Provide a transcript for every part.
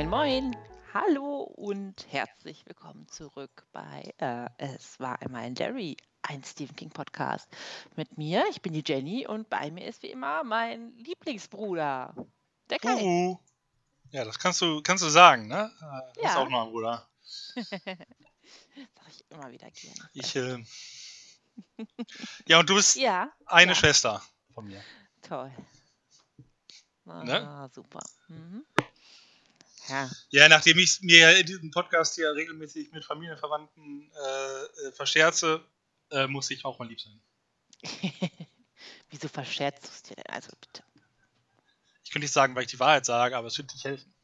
Moin, moin. Hallo und herzlich willkommen zurück bei äh, Es war einmal ein Jerry, ein Stephen King Podcast. Mit mir, ich bin die Jenny und bei mir ist wie immer mein Lieblingsbruder, der Kai. Uhu. Ja, das kannst du, kannst du sagen, ne? Äh, Das ist Ja. auch noch ein Bruder. Sag ich immer wieder gerne. Ich, äh... Ja, und du bist Ja, eine ja. Schwester von mir. toll. Ah, Ne? super. Mhm. Ja, Ja, nachdem ich mir diesen Podcast hier regelmäßig mit Familienverwandten äh, äh, verscherze, äh, muss ich auch mal lieb sein. wieso verscherzt du es dir denn? Also bitte. Ich könnte nicht sagen, weil ich die Wahrheit sage, aber es wird nicht helfen.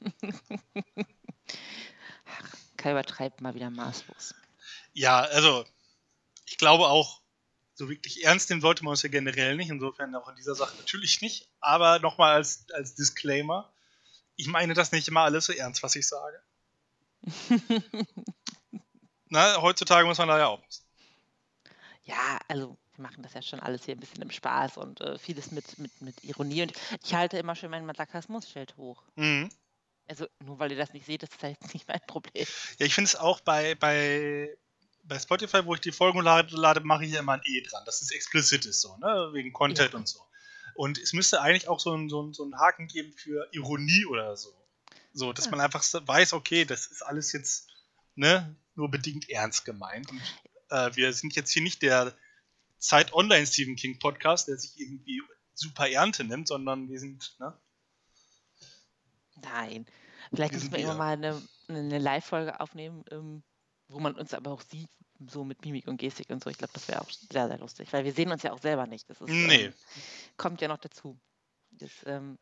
Kai übertreibt mal wieder maßlos. Ja, also, ich glaube auch, so wirklich ernst nehmen sollte man uns ja generell nicht, insofern auch in dieser Sache natürlich nicht. Aber nochmal als, als Disclaimer, ich meine das nicht immer alles so ernst, was ich sage. Na, heutzutage muss man da ja aufpassen. Ja, also wir machen das ja schon alles hier ein bisschen im Spaß und äh, vieles mit, mit, mit Ironie. Und ich halte immer schön mein Sarkasmusschild hoch. Mhm. Also nur weil ihr das nicht seht, das ist halt nicht mein Problem. Ja, ich finde es auch bei, bei, bei Spotify, wo ich die Folgen lade, lade mache ich immer ein E dran, dass es explizit ist, so, ne? wegen Content Ja. und so. Und es müsste eigentlich auch so einen so so einen Haken geben für Ironie oder so. So, dass Ja. man einfach weiß, okay, das ist alles jetzt ne, nur bedingt ernst gemeint. Und äh, wir sind jetzt hier nicht der Zeit Online Stephen King Podcast, der sich irgendwie super Ernte nimmt, sondern wir sind, ne? Nein. Vielleicht müssen wir immer mal eine, eine Live-Folge aufnehmen, ähm, wo man uns aber auch sieht, so mit Mimik und Gestik und so. Ich glaube, das wäre auch sehr, sehr lustig, weil wir sehen uns ja auch selber nicht. Das ist, Nee. ähm, kommt ja noch dazu. Das, ähm,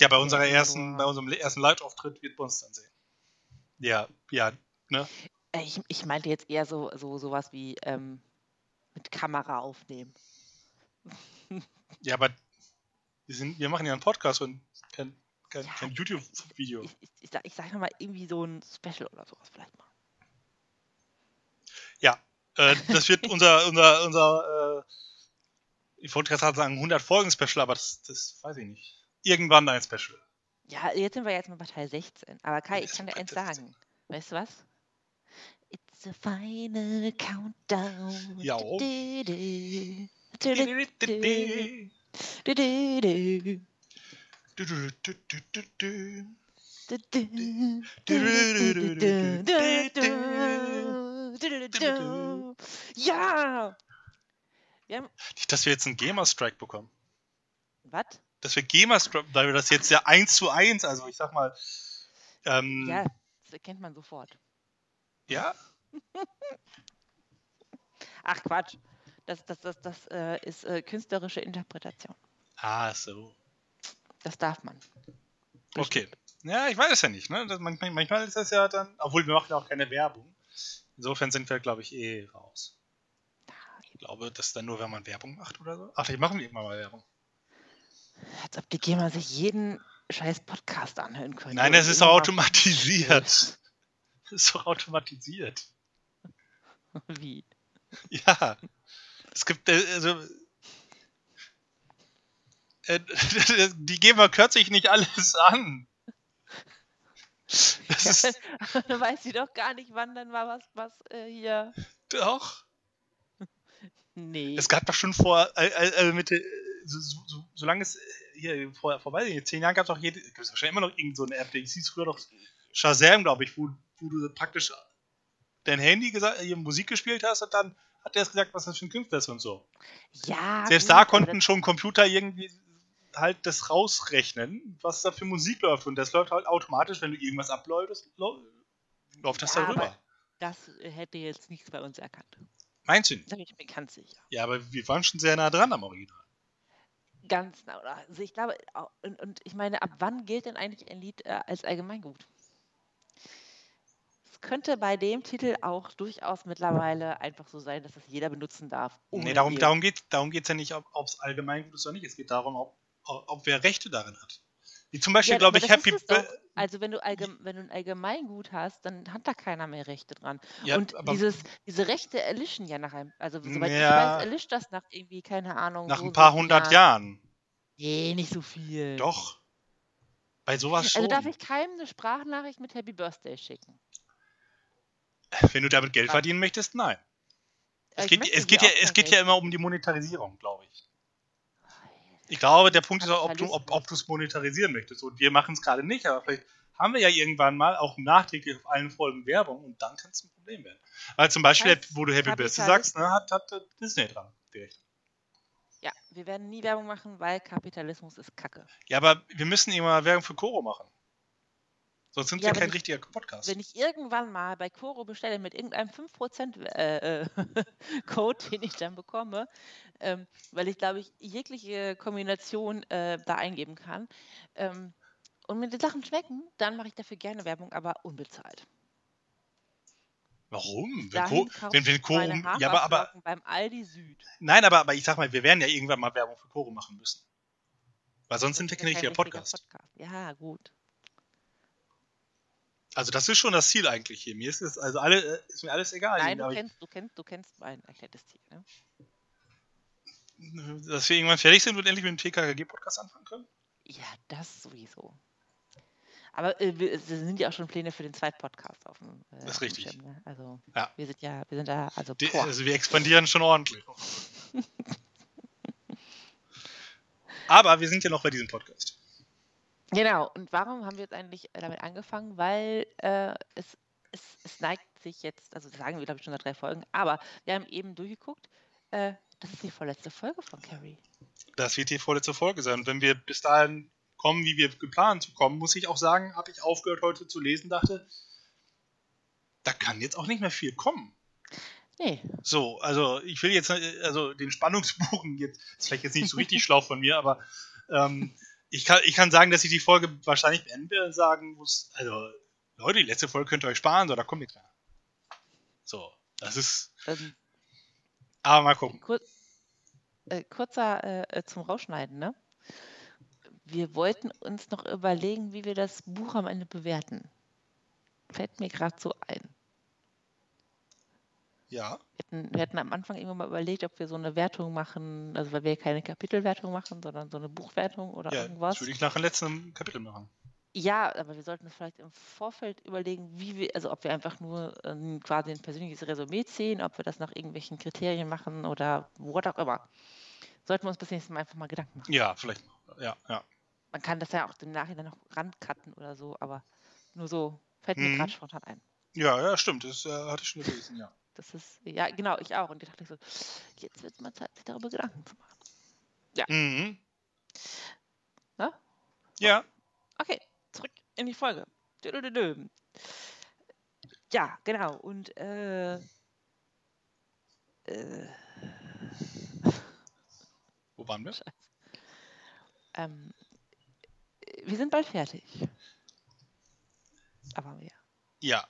Ja, bei unserer ersten, so. bei unserem ersten Live-Auftritt wird man uns dann sehen. Ja, ja, ne? äh, ich, ich meinte jetzt eher so, so sowas wie ähm, mit Kamera aufnehmen. Ja, aber wir, sind, wir machen ja einen Podcast und kein, kein, Ja, kein YouTube-Video. Ich, ich, ich, sag, ich sag mal irgendwie so ein Special oder sowas vielleicht mal. Ja, äh, das wird unser, unser, unser, äh, ich wollte gerade sagen 100 Folgen-Special, aber das, das weiß ich nicht. Irgendwann ein Special. Ja, jetzt sind wir jetzt mal bei Teil 16. Aber Kai, ich kann dir eins Teil 16. sagen. Weißt du was? It's a final countdown. Ja. Ja! ja! Nicht, dass wir jetzt einen Gamer-Strike bekommen. Was? Dass wir Gamer-Strike, weil wir das jetzt ja 1 zu 1, also ich sag mal. Ähm, ja, das erkennt man sofort. Ja? Ach Quatsch. Das, das, das, das äh, ist äh, künstlerische Interpretation. Ah, so. Das darf man. Bestimmt. Okay. Ja, ich weiß es ja nicht. Ne? Das, manchmal, manchmal, ist das ja dann, obwohl wir machen ja auch keine Werbung. Insofern sind wir, glaube ich, eh raus. Ich glaube, das ist dann nur, wenn man Werbung macht oder so. Ach, vielleicht machen wir irgendwann mal Werbung. Als ob die GEMA sich jeden scheiß Podcast anhören könnte. Nein, das ist immer doch automatisiert. Das ist doch automatisiert. Wie? Ja. Es gibt, äh, also. Äh, die GEMA hört sich nicht alles an. Ist Dann weiß sie doch gar nicht, wann dann mal was, was äh, hier. doch. Nee. Es gab doch schon vor, äh, äh, äh, mit, äh, so, so, so, solange es äh, hier vor, vorbei zehn Jahren gab es doch jede, gibt es wahrscheinlich immer noch irgendeine so eine App, die hieß früher doch Shazam, glaube ich, wo, wo du praktisch dein Handy gesagt, hier Musik gespielt hast und dann hat der es gesagt, was das für ein Künstler ist und so. ja. Selbst gut, da konnten schon Computer irgendwie halt das rausrechnen, was da für Musik läuft und das läuft halt automatisch, wenn du irgendwas lau- läuft das Ja, darüber. Das äh, hätte jetzt nichts bei uns erkannt. Meinst du nicht? Da bin ich mir ganz sicher. Ja, aber wir waren schon sehr nah dran am Original. Ganz nah. Also ich glaube, au- und, und ich meine, ab wann gilt denn eigentlich ein Lied äh, als Allgemeingut? Es könnte bei dem Titel auch durchaus mittlerweile einfach so sein, dass das jeder benutzen darf. Nee, darum, darum geht es darum geht's ja nicht, ob es allgemein gut ist oder nicht. Es geht darum, ob, ob, wer Rechte darin hat. Wie zum Beispiel, Ja, glaube ich, Happy. Also wenn du, wenn du ein Allgemeingut hast, dann hat da keiner mehr Rechte dran. Ja, und dieses, diese Rechte erlischen ja nach einem, also soweit ich Ja. weiß, erlischt das nach irgendwie, keine Ahnung. nach so ein paar hundert vielen Jahren. Nee, nicht so viel. Doch. Bei sowas schon. Also darf ich keinem eine Sprachnachricht mit Happy Birthday schicken? Wenn du damit Geld verdienen möchtest, nein. Es Ich geht, es geht, ja, es geht ja immer um die Monetarisierung, glaube ich. Ich glaube, der Punkt ist auch, ob du Kapitalismus. ob, ob du es monetarisieren möchtest. Und wir machen es gerade nicht, aber vielleicht haben wir ja irgendwann mal auch nachträglich auf allen Folgen Werbung und dann kann es ein Problem werden. Weil zum Beispiel, Heißt, wo du Happy Birthday sagst, ne, hat, hat Disney dran. direkt. Ja, wir werden nie Werbung machen, weil Kapitalismus ist Kacke. Ja, aber wir müssen mal Werbung für Koro machen. Sonst sind Ja, wir kein nicht- richtiger Podcast. Wenn ich irgendwann mal bei Coro bestelle mit irgendeinem 5% äh, äh, Code, den ich dann bekomme, ähm, weil ich glaube ich jegliche Kombination äh, da eingeben kann ähm, und mir die Sachen schmecken, dann mache ich dafür gerne Werbung, aber unbezahlt. Warum? Wenn, Dahin Co wenn, wenn ich meine Ja, aber, aber beim Aldi Süd. nein, aber, aber ich sag mal, wir werden ja irgendwann mal Werbung für Koro machen müssen. Weil sonst sind wir kein richtiger Podcast. Podcast. Ja, gut. Also das ist schon das Ziel eigentlich hier. Mir ist es also alle, äh, ist mir alles egal. Nein, du kennst, du kennst, du kennst mein erklärtes Ziel. Ne? ich, dass wir irgendwann fertig sind und endlich mit dem TKKG-Podcast anfangen können. Ja, das sowieso. Aber äh, wir, es sind ja auch schon Pläne für den zweiten Podcast auf dem. Äh, Das ist richtig. Schirm, ne? Also Ja. wir sind ja, wir sind da, also Die, also wir expandieren schon ordentlich. Aber wir sind ja noch bei diesem Podcast. Genau. Und warum haben wir jetzt eigentlich äh, damit angefangen? Weil äh, es, es, es neigt sich jetzt, also sagen wir glaube ich schon seit drei Folgen, aber wir haben eben durchgeguckt. Äh, das ist die vorletzte Folge von Carrie. Das wird die vorletzte Folge sein. Und wenn wir bis dahin kommen, wie wir geplant zu kommen, muss ich auch sagen, habe ich aufgehört heute zu lesen, dachte, da kann jetzt auch nicht mehr viel kommen. Nee, So, also ich will jetzt, äh, also den Spannungsbogen jetzt, ist vielleicht jetzt nicht so richtig schlau von mir, aber ähm, ich, kann, ich kann sagen, dass ich die Folge wahrscheinlich und sagen muss, also Leute, die letzte Folge könnt ihr euch sparen, so, da kommt nichts mehr. So, das ist, ähm, aber mal gucken. kur äh, kurzer äh, äh, zum Rausschneiden, ne? Wir wollten uns noch überlegen, wie wir das Buch am Ende bewerten. Fällt mir gerade so ein. Ja, Wir hatten, wir hatten am Anfang irgendwann mal überlegt, ob wir so eine Wertung machen, also weil wir keine Kapitelwertung machen, sondern so eine Buchwertung oder ja irgendwas. das würde ich nach dem letzten Kapitel machen. Ja, aber wir sollten vielleicht im Vorfeld überlegen, wie wir, also ob wir einfach nur ähm, quasi ein persönliches Resümee ziehen, ob wir das nach irgendwelchen Kriterien machen oder what auch immer. Sollten wir uns bis nächstes Mal einfach mal Gedanken machen. Ja, vielleicht. Ja, ja. Man kann das ja auch im Nachhinein noch rancutten oder so, aber nur so fällt mir Mhm. gerade spontan ein. Ja, ja, stimmt. Das äh, hatte ich schon gelesen, ja. Das ist, ja, genau, ich auch. Und ich dachte so, jetzt wird es mal Zeit, sich darüber Gedanken zu machen. Mhm. Ne? Ja, Okay, zurück in die Folge. Dödödödö. Ja, genau. Und äh, äh, wo waren wir? ähm, wir sind bald fertig. Aber wir. Ja,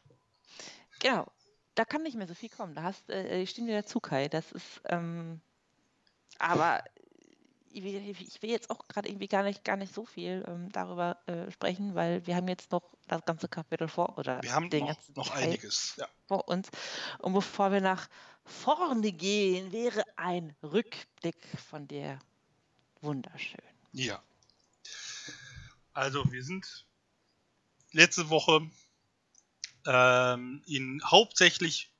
Genau. Da kann nicht mehr so viel kommen. Da hast, äh, ich stimme dir dazu, Kai. Das ist, ähm, aber ich will, ich will jetzt auch gerade irgendwie gar nicht, gar nicht so viel ähm, darüber äh, sprechen, weil wir haben jetzt noch das ganze Kapitel vor oder wir haben den noch, ganzen noch einiges. Ja. vor uns. Und bevor wir nach vorne gehen, wäre ein Rückblick von dir wunderschön. Ja. Also, wir sind letzte Woche ähm, in, hauptsächlich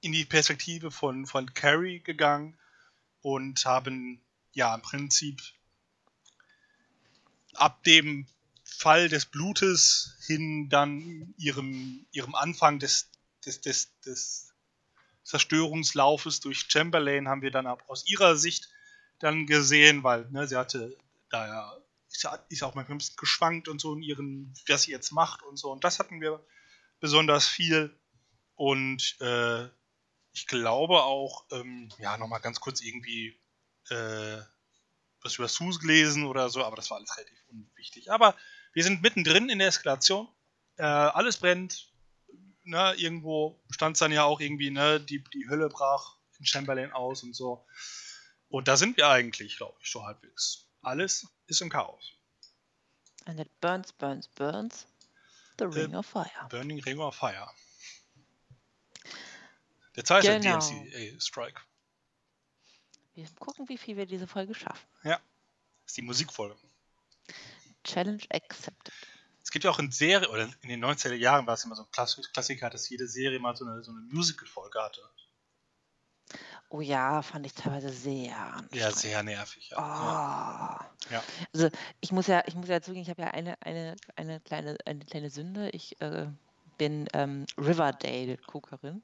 in die Perspektive von, von Carrie gegangen und haben ja im Prinzip ab dem Fall des Blutes hin dann ihrem, ihrem Anfang des, des, des, des Zerstörungslaufes durch Chamberlain haben wir dann ab, aus ihrer Sicht dann gesehen, weil ne, sie hatte da ja ist, ja ist auch manchmal ein bisschen geschwankt und so in ihren, was sie jetzt macht und so. Und das hatten wir besonders viel. Und äh, ich glaube auch, ähm, ja, nochmal ganz kurz irgendwie äh, was über Sus gelesen oder so, aber das war alles relativ unwichtig. Aber wir sind mittendrin in der Eskalation. Äh, alles brennt. Ne, irgendwo stand es dann ja auch irgendwie, ne, die, die Hölle brach in Chamberlain aus und so. Und da sind wir eigentlich, glaube ich, so halbwegs. Alles ist im Chaos. And it burns, burns, burns. The Ring of Fire. Burning Ring of Fire. Der zweite Genau. DMC-Strike. Wir gucken, wie viel wir diese Folge schaffen. Das ist die Musikfolge. Challenge accepted. Es gibt ja auch in Serie, oder in den 90er Jahren war es immer so ein Klassiker, dass jede Serie mal so eine, so eine Musical-Folge hatte. Oh ja, fand ich teilweise sehr anstrengend. Ja, sehr nervig. Ja. Oh. Ja. Also ich muss ja, ich muss ja zugeben, ich habe ja eine, eine, eine kleine, eine kleine Sünde. Ich äh, bin ähm, Riverdale-Guckerin.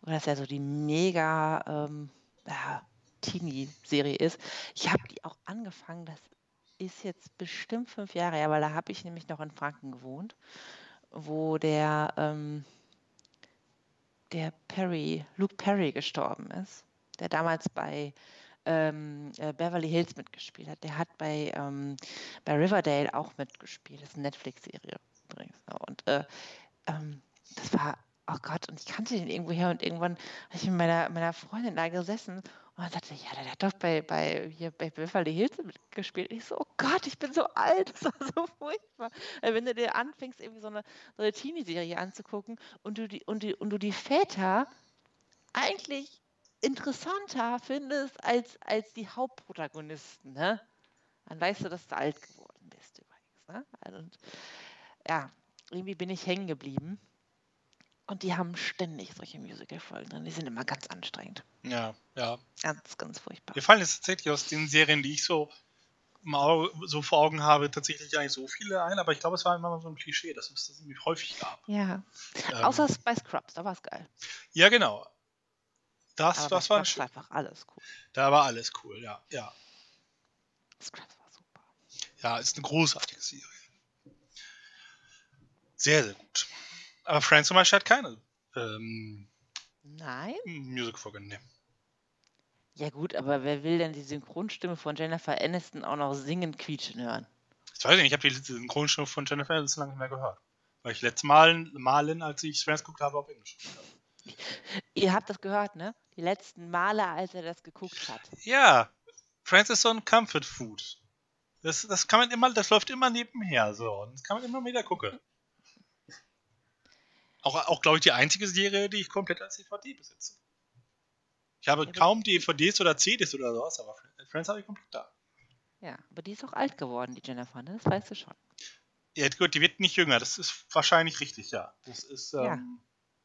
Und das ja so die mega ähm, ja, Teenie-Serie ist. Ich habe die auch angefangen, das ist jetzt bestimmt fünf Jahre her, weil da habe ich nämlich noch in Franken gewohnt, wo der, ähm, der Perry, Luke Perry gestorben ist, der damals bei ähm, äh, Beverly Hills mitgespielt hat. Der hat bei, ähm, bei Riverdale auch mitgespielt. Das ist eine Netflix-Serie übrigens. ne? Und äh, ähm, das war, oh Gott, und ich kannte den irgendwo her und irgendwann habe ich mit meiner, meiner Freundin da gesessen und dann sagte, ja, der hat doch bei, bei, hier bei Beverly Hills mitgespielt. Ich so, oh Gott, ich bin so alt, das war so furchtbar. Wenn du dir anfängst, irgendwie so eine, so eine Teenie-Serie anzugucken und du die, und die, und du die Väter eigentlich interessanter findest als, als die Hauptprotagonisten, ne? Dann weißt du, dass du alt geworden bist übrigens. Ne? Und ja, irgendwie bin ich hängen geblieben. Und die haben ständig solche Musical-Folgen drin. Die sind immer ganz anstrengend. Ja, ja. Ganz, ganz furchtbar. Mir fallen jetzt tatsächlich aus den Serien, die ich so, im Au- so vor Augen habe, tatsächlich gar nicht so viele ein, aber ich glaube, es war immer so ein Klischee, dass es das irgendwie häufig gab. Ja. Ähm, Außer bei Scrubs, da war es geil. Ja, genau. Das, Aber das war Scrubs war einfach alles cool. Da war alles cool, ja. Ja, Scrubs war super. ja ist eine großartige Serie. Sehr, sehr gut. Aber Friends zum Beispiel hat keine ähm, Nein? Musical-Folge. Nee. Ja gut, aber wer will denn die Synchronstimme von Jennifer Aniston auch noch singen, quietschen hören? Ich weiß nicht, ich habe die Synchronstimme von Jennifer Aniston lange nicht mehr gehört. Weil ich letztes Mal, Malin, als ich Friends geguckt habe, auf Englisch habe. Ihr habt das gehört, ne? Die letzten Male, als er das geguckt hat. Ja, Friends ist so ein Comfort Food. Das, das kann man immer, das läuft immer nebenher so. Und das kann man immer wieder gucken. Auch, auch glaube ich, die einzige Serie, die ich komplett als DVD besitze. Ich habe Ja, kaum DVDs oder CDs oder sowas, aber Friends habe ich komplett da. Ja, aber die ist auch alt geworden, die Jennifer, ne? Das weißt du schon. Ja, gut, die wird nicht jünger, das ist wahrscheinlich richtig, ja. Das ist, Ja. ähm,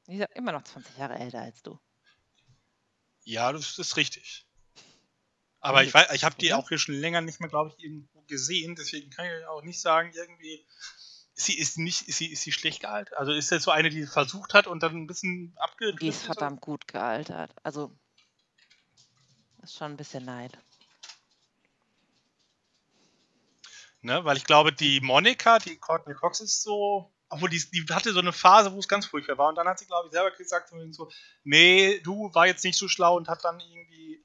Die ist ja immer noch 20 Jahre älter als du. ja. das ist richtig. Aber ich, weiß, ich habe die auch hier schon länger nicht mehr, glaube ich, irgendwo gesehen, deswegen kann ich auch nicht sagen, irgendwie, sie ist nicht, sie, ist sie schlecht gealtert? Also ist das so eine, die versucht hat und dann ein bisschen abgedriftet Die ist verdammt gut gealtert. Also, ist schon ein bisschen Neid. Ne? Weil ich glaube, die Monika, die Courtney Cox ist so, obwohl die, die hatte so eine Phase, wo es ganz furchtbar war. Und dann hat sie, glaube ich, selber gesagt, so, nee, du war jetzt nicht so schlau und hat dann irgendwie,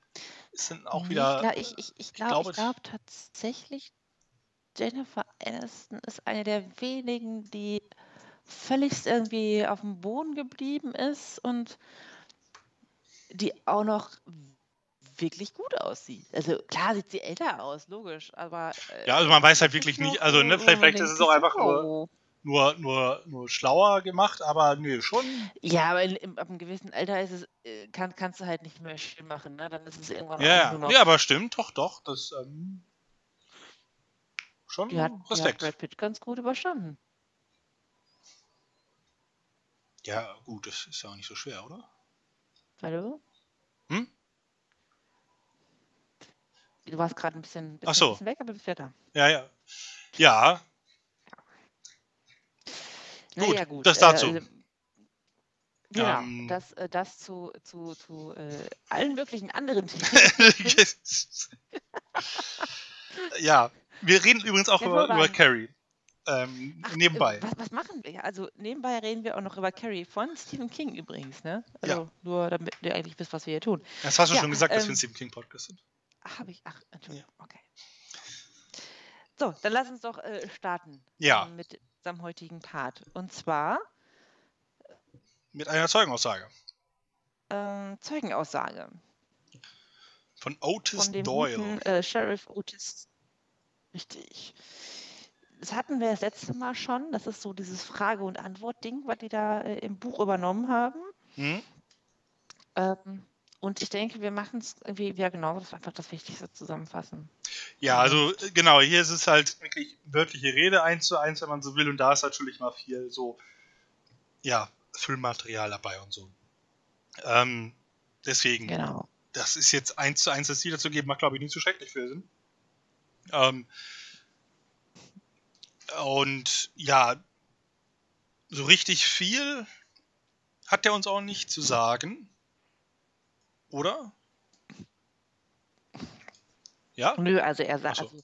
ist dann auch wieder. Ich, glaub- ich, ich, ich glaube, ich glaub tatsächlich, Jennifer Aniston ist eine der wenigen, die völlig irgendwie auf dem Boden geblieben ist und die auch noch wirklich gut aussieht. Also klar sieht sie älter aus, logisch, aber äh, Ja, also man weiß halt wirklich nicht, also ne, vielleicht, vielleicht ist es auch einfach nur, nur, nur, nur schlauer gemacht, aber nö, schon. Ja, aber in, im, ab einem gewissen Alter ist es, äh, kann, kannst du halt nicht mehr schön machen, ne? Dann ist es irgendwann auch Ja, nur ja. noch. ja, aber stimmt, doch, doch, das, ähm, schon die, hat, die hat Respekt. Brad Pitt ganz gut überstanden. Ja, gut, das ist ja auch nicht so schwer, oder? Hallo? Hm? Du warst gerade ein bisschen, bisschen, so. bisschen weg, aber bist wieder da. Ja, ja. Ja, Gut, Naja, gut. das dazu. Äh, genau, Ähm. das, äh, das zu, zu, zu äh, allen möglichen anderen Themen. ja, wir reden übrigens auch über, über. Carrie. Ähm, Ach, nebenbei. Was, was machen wir? Also nebenbei reden wir auch noch über Carrie von Stephen King übrigens, ne? Ja. Also nur damit ihr eigentlich wisst, was wir hier tun. Das hast du ja, schon gesagt, dass wir ähm, ein Stephen King Podcast sind. Habe ich, ach, Entschuldigung, okay. So, dann lass uns doch äh, starten Ja. ähm, mit unserem heutigen Part. Und zwar Mit einer Zeugenaussage ähm, Zeugenaussage von Otis von dem Doyle. guten, äh, Sheriff Otis. Richtig. Das hatten wir das letzte Mal schon. Das ist so dieses Frage- und Antwort-Ding, was die da äh, im Buch übernommen haben. Hm? Ähm, Und ich denke, wir machen es irgendwie, ja genau, das ist einfach das Wichtigste zusammenfassen. Ja, also äh, genau, hier ist es halt wirklich wörtliche Rede eins zu eins, wenn man so will, und da ist natürlich mal viel so, ja, Füllmaterial dabei und so. Ähm, deswegen, Genau. das ist jetzt eins zu eins das wiederzugeben, macht glaube ich nicht so schrecklich viel Sinn. Ähm, und ja, so richtig viel hat er uns auch nicht zu sagen. Oder? Ja? Nö, also er sagt, so. also,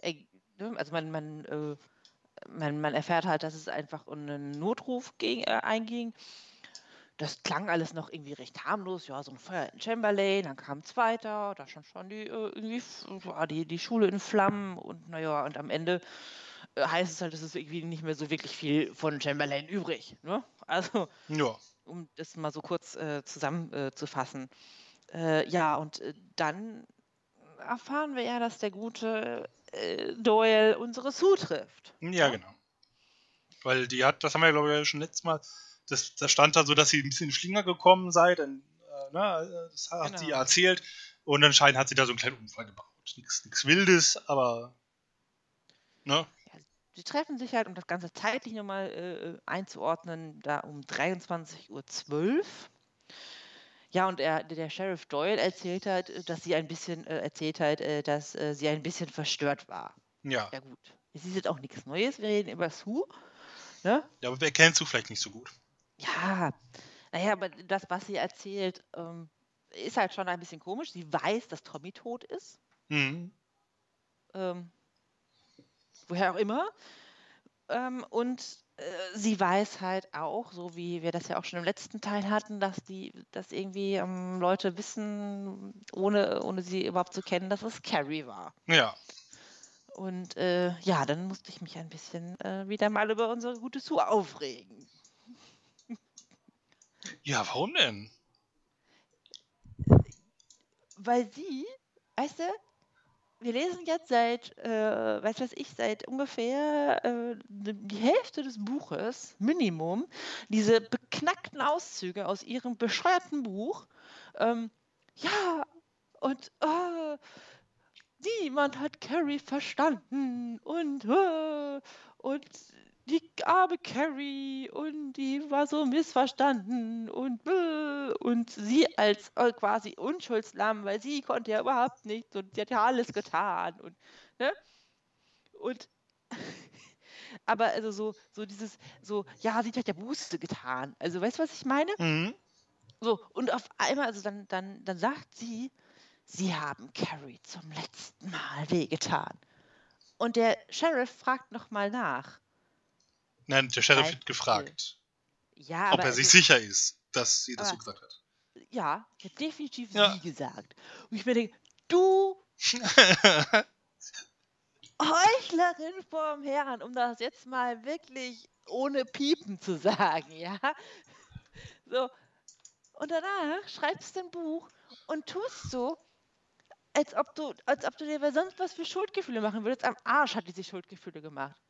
er, ne, also man, man, äh, man, man erfährt halt, dass es einfach um einen Notruf ging, äh, einging. Das klang alles noch irgendwie recht harmlos, ja, so ein Feuer in Chamberlain, dann kam ein zweiter, da stand schon die, äh, irgendwie, war die, die Schule in Flammen und naja, und am Ende äh, heißt es halt, es ist irgendwie nicht mehr so wirklich viel von Chamberlain übrig. Ne? Also, Ja. um das mal so kurz äh, zusammenzufassen. Äh, ja, und dann erfahren wir ja, dass der gute Doyle unsere Sue trifft. Ja, genau. Weil die hat, das haben wir glaube ich schon letztes Mal, das, das stand da so, dass sie ein bisschen in Schlinger gekommen sei, dann, äh, ne, das hat sie Genau. erzählt und anscheinend hat sie da so einen kleinen Unfall gebaut. Nichts, Wildes, aber ne? Sie treffen sich halt, um das Ganze zeitlich nochmal äh, einzuordnen, da um 23.12 Uhr. Ja, und er, der Sheriff Doyle erzählt halt, äh, dass sie ein bisschen, äh, erzählt halt, äh, dass äh, sie ein bisschen verstört war. Ja. Ja gut, es ist jetzt auch nichts Neues, wir reden über Sue. Ne? Ja, aber wer kennst du vielleicht nicht so gut? Ja, naja, aber das, was sie erzählt, ähm, ist halt schon ein bisschen komisch. Sie weiß, dass Tommy tot ist. Mhm. Ähm, woher auch immer. Ähm, und äh, sie weiß halt auch, so wie wir das ja auch schon im letzten Teil hatten, dass die, dass irgendwie ähm, Leute wissen, ohne, ohne sie überhaupt zu kennen, dass es Carrie war. Ja. Und äh, ja, dann musste ich mich ein bisschen äh, wieder mal über unsere gute Sue aufregen. Ja, warum denn? Weil sie, weißt du, wir lesen jetzt seit, äh, weiß was ich, seit ungefähr äh, die Hälfte des Buches, Minimum, diese beknackten Auszüge aus ihrem bescheuerten Buch. Ähm, ja, und äh, niemand hat Carrie verstanden und äh, und die arme Carrie und die war so missverstanden und äh, und sie als äh, quasi Unschuldslamm, weil sie konnte ja überhaupt nichts und sie hat ja alles getan und ne? Und aber also so so dieses so ja sie hat ja Buße getan. Also weißt du was ich meine? Mhm. so und auf einmal also dann dann dann sagt sie sie haben Carrie zum letzten Mal wehgetan. Und der Sheriff fragt noch mal nach Nein, der Sheriff wird gefragt, ja ob er sich also, sicher ist, dass sie das so Aber- gesagt hat. ja ich habe definitiv Ja. sie gesagt und ich mir denke du Heuchlerin vorm Herrn, um das jetzt mal wirklich ohne Piepen zu sagen, ja? So. Und danach schreibst du ein Buch und tust so, als ob du, als ob du dir sonst was für Schuldgefühle machen würdest. Am Arsch hat die sich Schuldgefühle gemacht.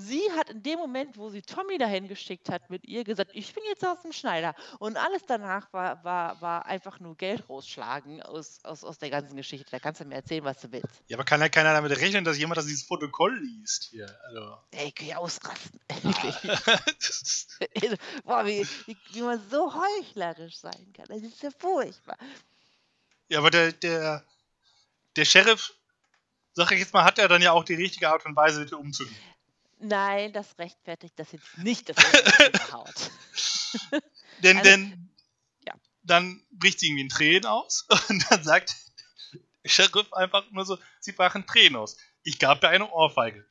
Sie hat in dem Moment, wo sie Tommy dahin geschickt hat, mit ihr gesagt, ich bin jetzt aus dem Schneider. Und alles danach war, war, war einfach nur Geld rausschlagen aus, aus, aus der ganzen Geschichte. Da kannst du mir erzählen, was du willst. ja, aber kann ja keiner damit rechnen, dass jemand das dieses Protokoll liest hier. Also. Ey, ich kann ja ausrasten. ist- Boah, wie, wie, wie man so heuchlerisch sein kann. Das ist ja furchtbar. ja, aber der, der, der Sheriff, sag ich jetzt mal, hat er dann ja auch die richtige Art und Weise, mit ihr umzugehen. Nein, das rechtfertigt das jetzt nicht, dass er das haut. Denn, Also, denn ja. dann bricht sie irgendwie in Tränen aus und dann sagt der Sheriff einfach nur so, sie brachen Tränen aus. Ich gab ihr eine Ohrfeige.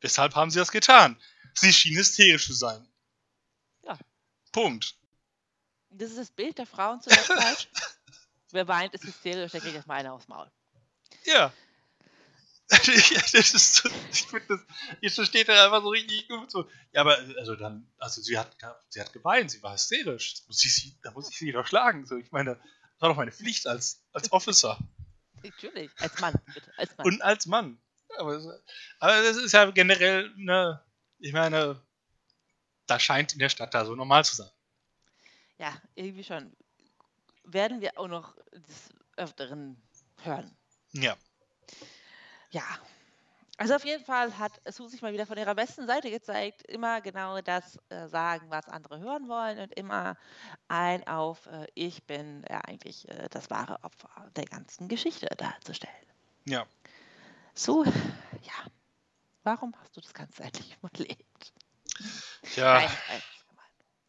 Weshalb haben sie das getan? Sie schien hysterisch zu sein. Ja. Punkt. Das ist das Bild der Frauen zu der Zeit. Wer weint, ist hysterisch, der kriegt erstmal eine aufs Maul. Ja. das ist so, ich finde das, jetzt steht er einfach so richtig gut so. Ja, aber also dann, also sie hat, sie hat geweint, sie war hysterisch. Da muss ich sie, da muss ich sie doch schlagen. So, ich meine, das war doch meine Pflicht als, als Officer Natürlich, als Mann, bitte, als Mann. und als Mann. Aber, aber das ist ja generell, ne, ich meine, das scheint in der Stadt da so normal zu sein. Ja, irgendwie schon. werden wir auch noch des Öfteren hören. Ja. Ja. Also auf jeden Fall hat Sue sich mal wieder von ihrer besten Seite gezeigt. Immer genau das äh, sagen, was andere hören wollen und immer ein auf äh, ich bin ja eigentlich äh, das wahre Opfer der ganzen Geschichte darzustellen. Ja. So, ja. Warum hast du das Ganze eigentlich überlebt? Ja. Nein, nein,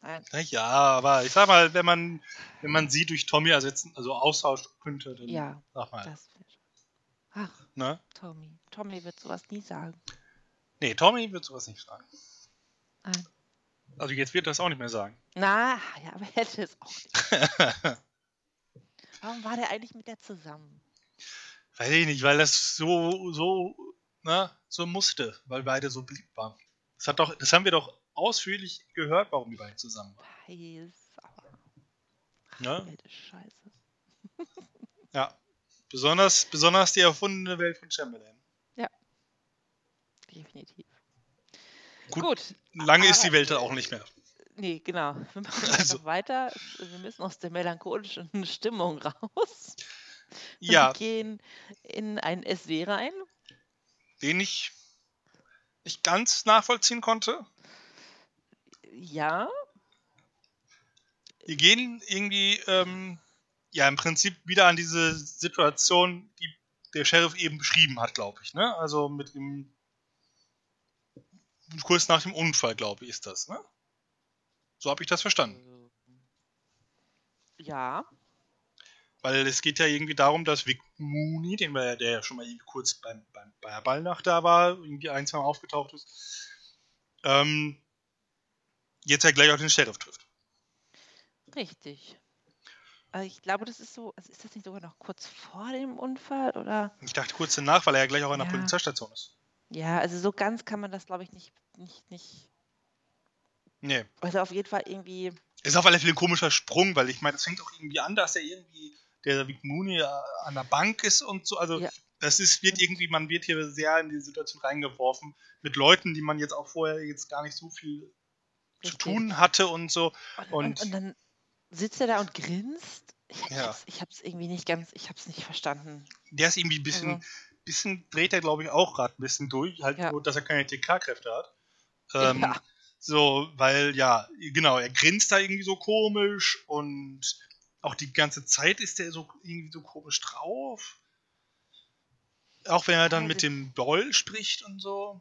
nein. Naja, aber ich sag mal, wenn man, wenn man sie durch Tommy ersetzen, also austauschen könnte, dann Ja, sag mal. das. Ach, Ne? Tommy. Tommy wird sowas nie sagen. Nee, Tommy wird sowas nicht sagen. Nein. Also jetzt wird er das auch nicht mehr sagen. Na, ja, aber er hätte es auch nicht. Warum war der eigentlich mit der zusammen? Weiß ich nicht, weil das so, so, ne, so musste, weil beide so beliebt waren. Das, hat doch, das haben wir doch ausführlich gehört, warum die beiden zusammen waren. Weiß, aber. Ach, Ne? scheiße. Ja. Besonders, besonders die erfundene Welt von Chamberlain. Definitiv. Gut, Gut. Lange ist die aber- Welt auch nicht mehr. Nee, genau. Wir machen Also- weiter. Wir müssen aus der melancholischen Stimmung raus. Und Ja, gehen in ein SW rein. den ich nicht ganz nachvollziehen konnte. Ja, Wir gehen irgendwie, ähm, ja, im Prinzip wieder an diese Situation, die der Sheriff eben beschrieben hat, glaube ich. Ne? Also mit dem. Kurz nach dem Unfall, glaube ich, ist das. Ne? So habe ich das verstanden. ja, Weil es geht ja irgendwie darum, dass Vic Mooney, den wir, der ja schon mal kurz beim, beim, bei der Ballnacht da war, irgendwie ein, zwei Mal aufgetaucht ist, ähm, jetzt ja gleich auch den Sheriff trifft. richtig. Also ich glaube, das ist so, also ist das nicht sogar noch kurz vor dem Unfall oder? Ich dachte kurz danach, weil er ja gleich auch an der Ja. Polizeistation ist. Ja, also so ganz kann man das, glaube ich, nicht, nicht, nicht. Nee. Also auf jeden Fall irgendwie, Ist auf alle Fälle ein komischer Sprung, weil ich meine, das fängt auch irgendwie an, dass er irgendwie der Vic Mooney äh, an der Bank ist und so. Also Ja. das ist, wird irgendwie, man wird hier sehr in die Situation reingeworfen mit Leuten, die man jetzt auch vorher jetzt gar nicht so viel zu Richtig. tun hatte und so. Und, Und- und dann sitzt er da und grinst. Ich, Ja. hab's, ich hab's irgendwie nicht ganz, ich hab's nicht verstanden. Der ist irgendwie ein bisschen, Also- bisschen dreht er, glaube ich, auch gerade ein bisschen durch, halt Ja. nur, dass er keine TK-Kräfte hat. Ähm, ja, So, weil, ja, genau, er grinst da irgendwie so komisch und auch die ganze Zeit ist er so irgendwie so komisch drauf. Auch wenn er dann mit dem Doll spricht und so.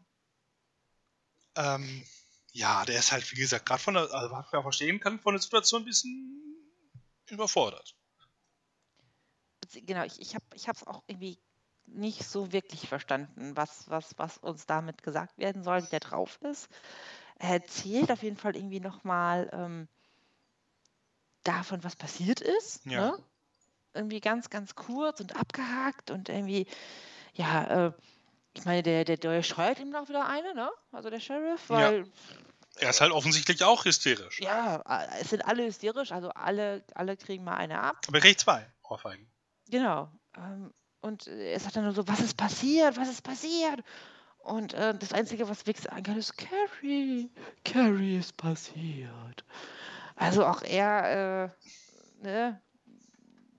Ähm, ja, der ist halt, wie gesagt, gerade von der, also was man verstehen kann, von der Situation ein bisschen überfordert. genau, ich, ich habe ich hab's auch irgendwie nicht so wirklich verstanden, was, was, was uns damit gesagt werden soll, wie der drauf ist. Er erzählt auf jeden Fall irgendwie nochmal ähm, davon, was passiert ist. Ja. Ne? Irgendwie ganz, ganz kurz und abgehakt und irgendwie, ja, äh, ich meine, der, der, der scheuert ihm noch wieder eine, ne? Also der Sheriff, Ja. Er ist halt offensichtlich auch hysterisch. ja, es sind alle hysterisch, also alle, alle kriegen mal eine ab. Aber er kriegt zwei Ohrfeigen. Genau. Ähm, und äh, er sagt dann nur so, was ist passiert? Was ist passiert? Und äh, das Einzige, was Vic sagen kann, ist Carrie. Carrie ist passiert. Also auch er äh, ne,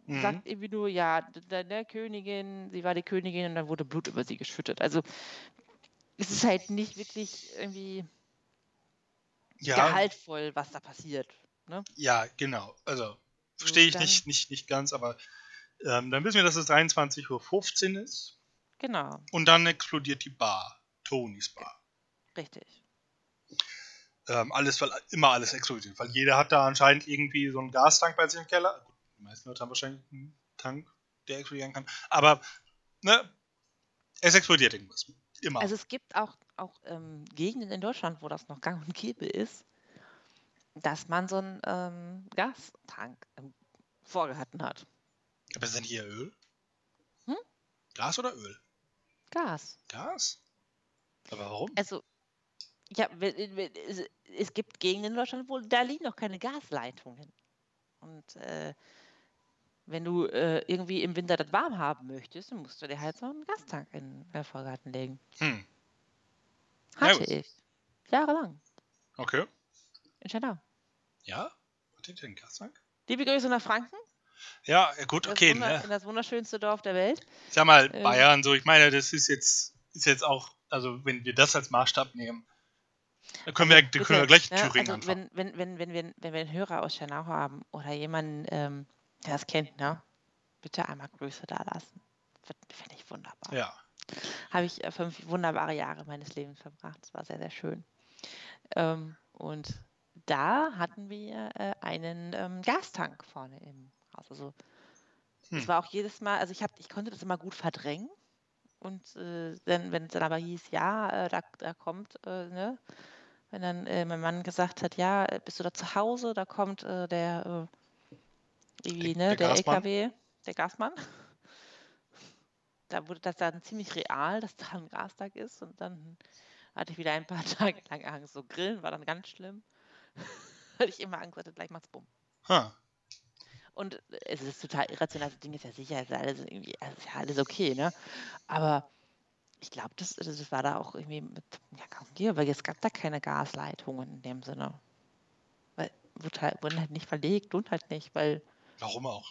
Mhm. sagt irgendwie nur, ja, d- d- ne, Königin, sie war die Königin und dann wurde Blut über sie geschüttet. Also es ist halt nicht wirklich irgendwie Ja, gehaltvoll, was da passiert. Ne? Ja, genau. Also, verstehe ich nicht, nicht, nicht ganz, aber ähm, dann wissen wir, dass es 23.15 Uhr ist. Genau, Und dann explodiert die Bar. Tonys Bar. richtig. Ähm, alles, weil immer alles explodiert. Weil jeder hat da anscheinend irgendwie so einen Gastank bei sich im Keller. Gut, die meisten Leute haben wahrscheinlich einen Tank, der explodieren kann. Aber, ne? Es explodiert irgendwas. Immer. Also es gibt auch, auch ähm, Gegenden in Deutschland, wo das noch gang und gäbe ist, dass man so einen ähm, Gastank im Vorgarten hat. Aber ist denn hier Öl? Hm? Gas oder Öl? Gas. Gas? Aber warum? Also, ja, es, es gibt Gegenden in Deutschland, wo da liegen noch keine Gasleitungen. Und äh, wenn du äh, irgendwie im Winter das warm haben möchtest, dann musst du dir halt so einen Gastank in den Vorgarten legen. Hm. Hatte ich. Jahrelang. Okay. In Schönau. Ja? Hat ihr denn einen Gastank? Liebe Grüße nach Franken. Ja, gut, Das, okay. Wunder, Ne? in das wunderschönste Dorf der Welt. Ich sag mal, Ähm. Bayern, so, ich meine, das ist jetzt, ist jetzt auch, also wenn wir das als Maßstab nehmen, dann können wir, dann können wir gleich ne, Thüringen also anfangen. wenn, wenn, wenn, wenn, wir, wenn wir einen Hörer aus Schanau haben oder jemanden, ähm, der das kennt, ne? bitte einmal Grüße da lassen. Finde ich wunderbar. Ja. Habe ich äh, fünf wunderbare Jahre meines Lebens verbracht. Es war sehr, sehr schön. Ähm, und da hatten wir äh, einen ähm, Gastank vorne im Haus. Also es Hm. war auch jedes Mal, also ich, hab, ich konnte das immer gut verdrängen. Und äh, dann, wenn es dann aber hieß, ja, äh, da, da kommt, äh, ne, wenn dann äh, mein Mann gesagt hat, ja, bist du da zu Hause, da kommt der, irgendwie, Der- ne, der der? LKW, der Gasmann. Da wurde das dann ziemlich real, dass da ein Gastag ist. Und dann hatte ich wieder ein paar Tage lang Angst. So grillen war dann ganz schlimm. Weil ich immer Angst hatte, gleich macht's bumm. Huh. Und es ist total irrational. Das Ding ist ja sicher, ist ja alles irgendwie, also ist ja alles okay, ne? Aber ich glaube, das, das war da auch irgendwie mit, ja, kaum hier, weil es gab da keine Gasleitungen in dem Sinne. Weil halt, wurden halt nicht verlegt und halt nicht, weil, Warum auch?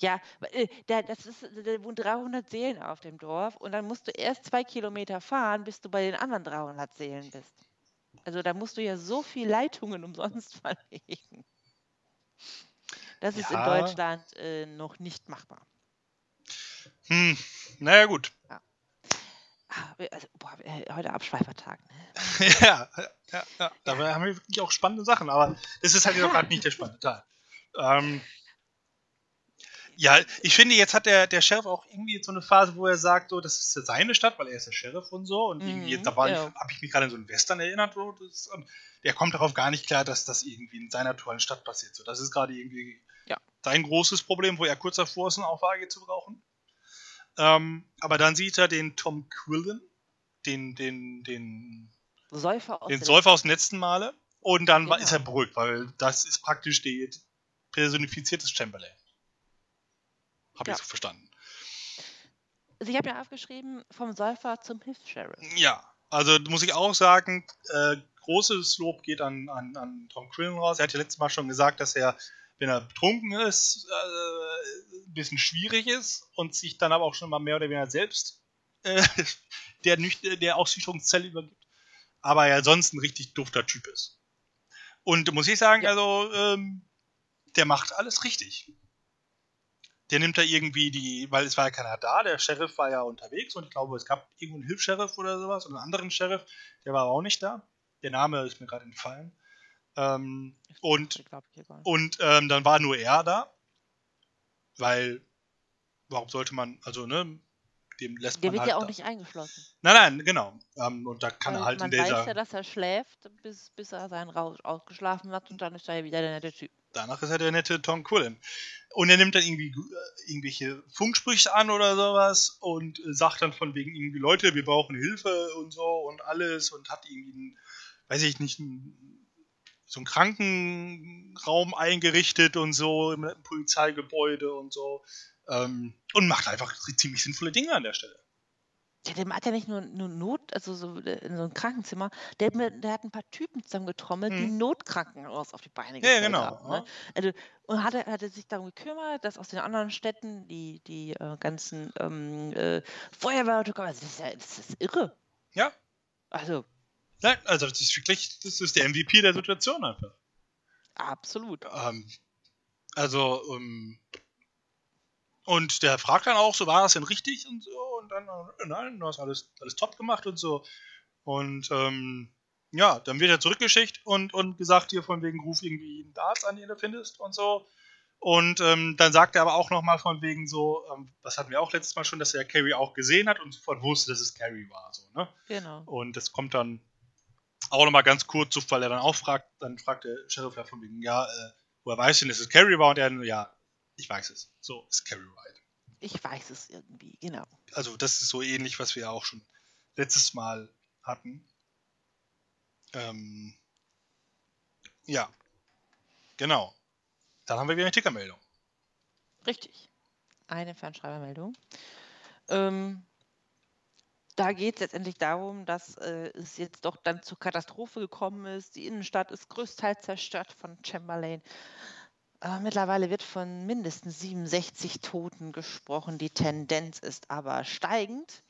Ja, äh, da, das ist, da wohnen 300 Seelen auf dem Dorf und dann musst du erst zwei Kilometer fahren, bis du bei den anderen 300 Seelen bist. Also da musst du ja so viel Leitungen umsonst verlegen. Das ist in Ja. Deutschland äh, noch nicht machbar. Hm, naja, gut. Ah, wir- also, boah, äh, heute Abschweifertag. Ne? ja, ja, ja. Dabei haben wir wirklich auch spannende Sachen, aber das ist halt jetzt auch gerade nicht der spannende Teil. Ähm, ja, ich finde, jetzt hat der, der Sheriff auch irgendwie so eine Phase, wo er sagt, so, das ist ja seine Stadt, weil er ist der Sheriff und so. Und irgendwie, Mhm, da ja. habe ich mich gerade an so einen Western erinnert. So, das, und der kommt darauf gar nicht klar, dass das irgendwie in seiner tollen Stadt passiert. So, das ist gerade irgendwie Ja. sein großes Problem, wo er kurz davor ist, eine Auflage zu brauchen. Ähm, aber dann sieht er den Tom Quillen, den, den, den Säufer aus den der Säufer aus dem letzten Male. Und dann war- ist er Genau. beruhigt, weil das ist praktisch die personifiziertes Chamberlain. Habe Ja. ich so verstanden. Also ich habe ja aufgeschrieben, vom Säufer zum Hilfs-Sheriff. Ja, also muss ich auch sagen, äh, großes Lob geht an, an, an Tom Quillen raus. Er hat ja letztes Mal schon gesagt, dass er, wenn er betrunken ist, äh, ein bisschen schwierig ist und sich dann aber auch schon mal mehr oder weniger selbst äh, der, der Ausschüchterungszelle übergibt. Aber er sonst ein richtig dufter Typ ist. Und muss ich sagen, Ja. also, ähm, der macht alles richtig. Der nimmt da irgendwie die, weil es war ja keiner da, der Sheriff war ja unterwegs und ich glaube, es gab irgendwo einen Hilfs-Sheriff oder sowas und einen anderen Sheriff, der war aber auch nicht da. Der Name ist mir gerade entfallen. Ähm, und und ähm, dann war nur er da, weil, warum sollte man, also, ne, dem lässt Der man wird halt ja auch da. nicht eingeschlossen. Nein, nein, genau. Ähm, und da kann Weil er halt man in dieser, weiß ja, dass er schläft, bis, bis er seinen Rausch ausgeschlafen hat und dann ist er ja wieder der nette Typ. Danach ist er der nette Tom Quillen. Und er nimmt dann irgendwie irgendwelche Funksprüche an oder sowas und äh, sagt dann von wegen irgendwie, Leute, wir brauchen Hilfe und so und alles und hat irgendwie, einen, weiß ich nicht, einen, so einen Krankenraum eingerichtet und so im Polizeigebäude und so. Ähm, und macht einfach ziemlich sinnvolle Dinge an der Stelle. Ja, der hat ja nicht nur, nur Not, also so äh, in so einem Krankenzimmer, der, der hat ein paar Typen zusammengetrommelt, die Mhm. Notkrankenhaus auf die Beine Ja, ja, gestellt genau. haben. Ne? Also, und hat er, hat er sich darum gekümmert, dass aus den anderen Städten die, die äh, ganzen ähm, äh, Feuerwehrleute kommen. Also das, ist ja, das ist irre. Ja. Also, Nein, also das ist wirklich, das ist der MVP der Situation einfach. absolut. Ähm, also, ähm, und der fragt dann auch, so war das denn richtig und so, und dann, äh, nein, du hast alles, alles top gemacht und so. Und ähm, ja, dann wird er zurückgeschickt und, und gesagt, hier von wegen, ruf irgendwie jeden Arzt an, den du findest und so. Und ähm, dann sagt er aber auch nochmal von wegen so, ähm, das hatten wir auch letztes Mal schon, dass er Carrie auch gesehen hat und sofort wusste, dass es Carrie war. So, ne? Genau. Und das kommt dann auch nochmal ganz kurz, weil er dann auch fragt, dann fragt der Sheriff ja von wegen, ja, äh, woher weiß denn, dass es Carrie war? Und er, ja, ich weiß es. So ist Carrie right. Ich weiß es irgendwie, genau. Also das ist so ähnlich, was wir auch schon letztes Mal hatten. Ähm, ja, genau. Dann haben wir wieder eine Tickermeldung. Richtig. Eine Fernschreibermeldung. Ähm, da geht es letztendlich darum, dass äh, es jetzt doch dann zur Katastrophe gekommen ist. Die Innenstadt ist größtenteils zerstört von Chamberlain. Mittlerweile wird von mindestens 67 Toten gesprochen. Die Tendenz ist aber steigend.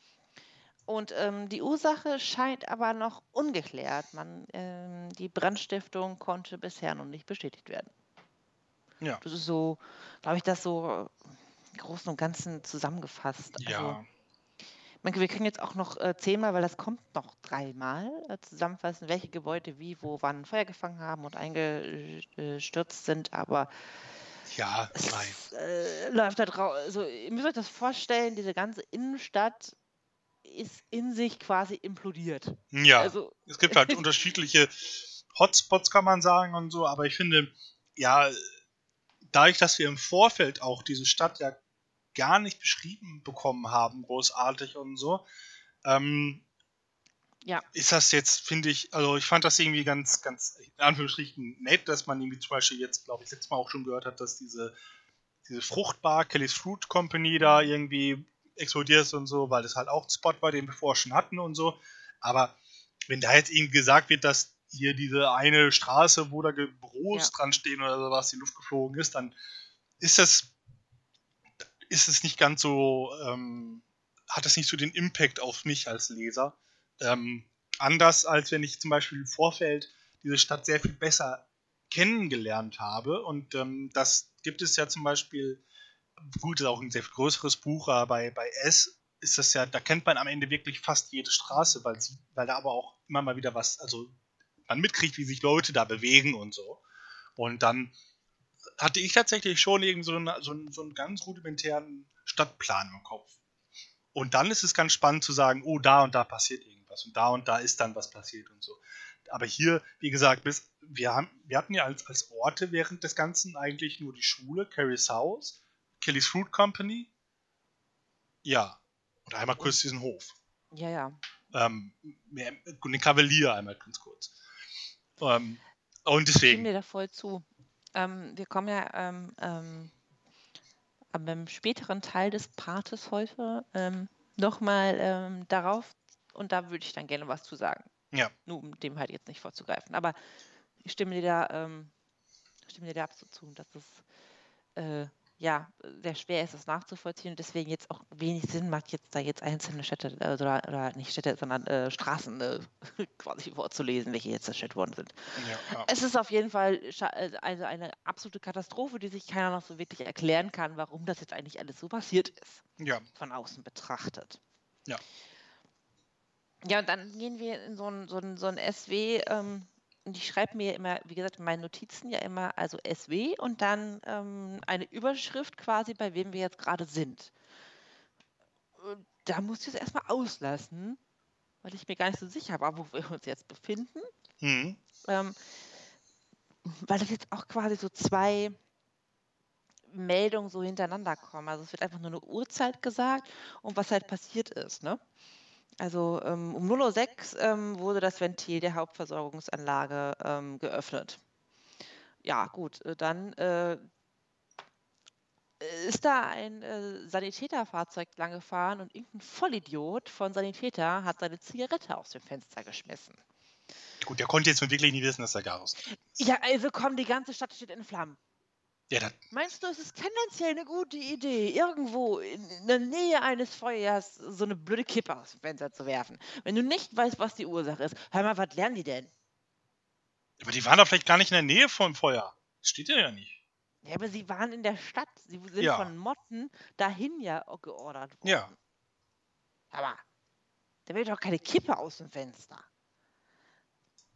Und ähm, die Ursache scheint aber noch ungeklärt. Man, ähm, die Brandstiftung konnte bisher noch nicht bestätigt werden. Ja. Das ist so, glaube ich, das so im Großen und Ganzen zusammengefasst. Also, Ja. man, wir können jetzt auch noch äh, zehnmal, weil das kommt noch dreimal, äh, zusammenfassen, welche Gebäude wie, wo, wann Feuer gefangen haben und eingestürzt sind. Aber Ja, nein. es äh, läuft da drauf. Also, ihr müsst euch das vorstellen, diese ganze Innenstadt ist in sich quasi implodiert. Ja. Also, Es gibt halt unterschiedliche Hotspots, kann man sagen und so, aber ich finde, ja, dadurch, dass wir im Vorfeld auch diese Stadt ja gar nicht beschrieben bekommen haben, großartig und so, ähm, Ja. ist das jetzt, finde ich, also ich fand das irgendwie ganz, ganz, in Anführungsstrichen nett, dass man irgendwie zum Beispiel jetzt, glaube ich, letztes Mal auch schon gehört hat, dass diese, diese Fruchtbar, Kelly's Fruit Company da irgendwie explodiert ist und so, weil das halt auch ein Spot war, den wir vorher schon hatten und so. Aber wenn da jetzt irgendwie gesagt wird, dass hier diese eine Straße, wo da Büros Ja. dran stehen oder sowas, in die Luft geflogen ist, dann ist das ist es nicht ganz so, ähm, hat es nicht so den Impact auf mich als Leser. Ähm, anders als wenn ich zum Beispiel im Vorfeld diese Stadt sehr viel besser kennengelernt habe. Und ähm, das gibt es ja zum Beispiel, gut, ist auch ein sehr viel größeres Buch, aber bei, bei S ist das ja, da kennt man am Ende wirklich fast jede Straße, weil, sie, weil da aber auch immer mal wieder was, also man mitkriegt, wie sich Leute da bewegen und so. Und dann hatte ich tatsächlich schon irgend so, einen, so, einen, so einen ganz rudimentären Stadtplan im Kopf. Und dann ist es ganz spannend zu sagen, oh, da und da passiert irgendwas und da und da ist dann was passiert und so. Aber hier, wie gesagt, bis, wir, haben, wir hatten ja als, als Orte während des Ganzen eigentlich nur die Schule, Carrie's House, Kelly's Fruit Company, ja, und einmal kurz diesen Hof. ja, ja. Ähm, den Kavalier einmal ganz kurz. Ähm, und Ich stimme deswegen, dir da voll zu. Ähm, wir kommen ja ähm, ähm, am- beim späteren Teil des Partes heute ähm, nochmal ähm, darauf und da würde ich dann gerne was zu sagen. Ja. Nur um dem halt jetzt nicht vorzugreifen. Aber ich stimme dir da, ähm, stimme dir da absolut zu, dass es äh, ja sehr schwer ist, das nachzuvollziehen und deswegen jetzt auch wenig Sinn macht, jetzt da jetzt einzelne Städte äh, oder, oder nicht Städte, sondern äh, Straßen äh, quasi vorzulesen, welche jetzt zerstört worden sind. ja, ja. Es ist auf jeden Fall äh, also eine absolute Katastrophe, die sich keiner noch so wirklich erklären kann, warum das jetzt eigentlich alles so passiert ist, ja, von außen betrachtet. Ja. Ja, und dann gehen wir in so ein, so ein, so ein SW, ähm, und ich schreibe mir immer, wie gesagt, in meinen Notizen ja immer, also SW und dann ähm, eine Überschrift quasi, bei wem wir jetzt gerade sind. Und da muss ich es erstmal auslassen, weil ich mir gar nicht so sicher war, wo wir uns jetzt befinden Mhm. ähm, weil das jetzt auch quasi so zwei Meldungen so hintereinander kommen. Also es wird einfach nur eine Uhrzeit gesagt und was halt passiert ist. Ne? Also ähm, um 0.06 Uhr ähm, wurde das Ventil der Hauptversorgungsanlage ähm, geöffnet. Ja, gut, äh, dann äh, ist da ein äh, Sanitäterfahrzeug lang gefahren und irgendein Vollidiot von Sanitäter hat seine Zigarette aus dem Fenster geschmissen. Gut, der konnte jetzt wirklich nie wissen, dass der Garus ist. Ja, also komm, die ganze Stadt steht in Flammen. Ja, Meinst du, es ist tendenziell eine gute Idee, irgendwo in, der Nähe eines Feuers so eine blöde Kippe aus dem Fenster zu werfen? Wenn du nicht weißt, was die Ursache ist, hör mal, was lernen die denn? aber die waren doch vielleicht gar nicht in der Nähe vom Feuer. Das steht ja ja nicht. Ja, aber sie waren in der Stadt. Sie sind Ja. von Motten dahin ja geordert worden. Ja. Aber da wird doch keine Kippe aus dem Fenster.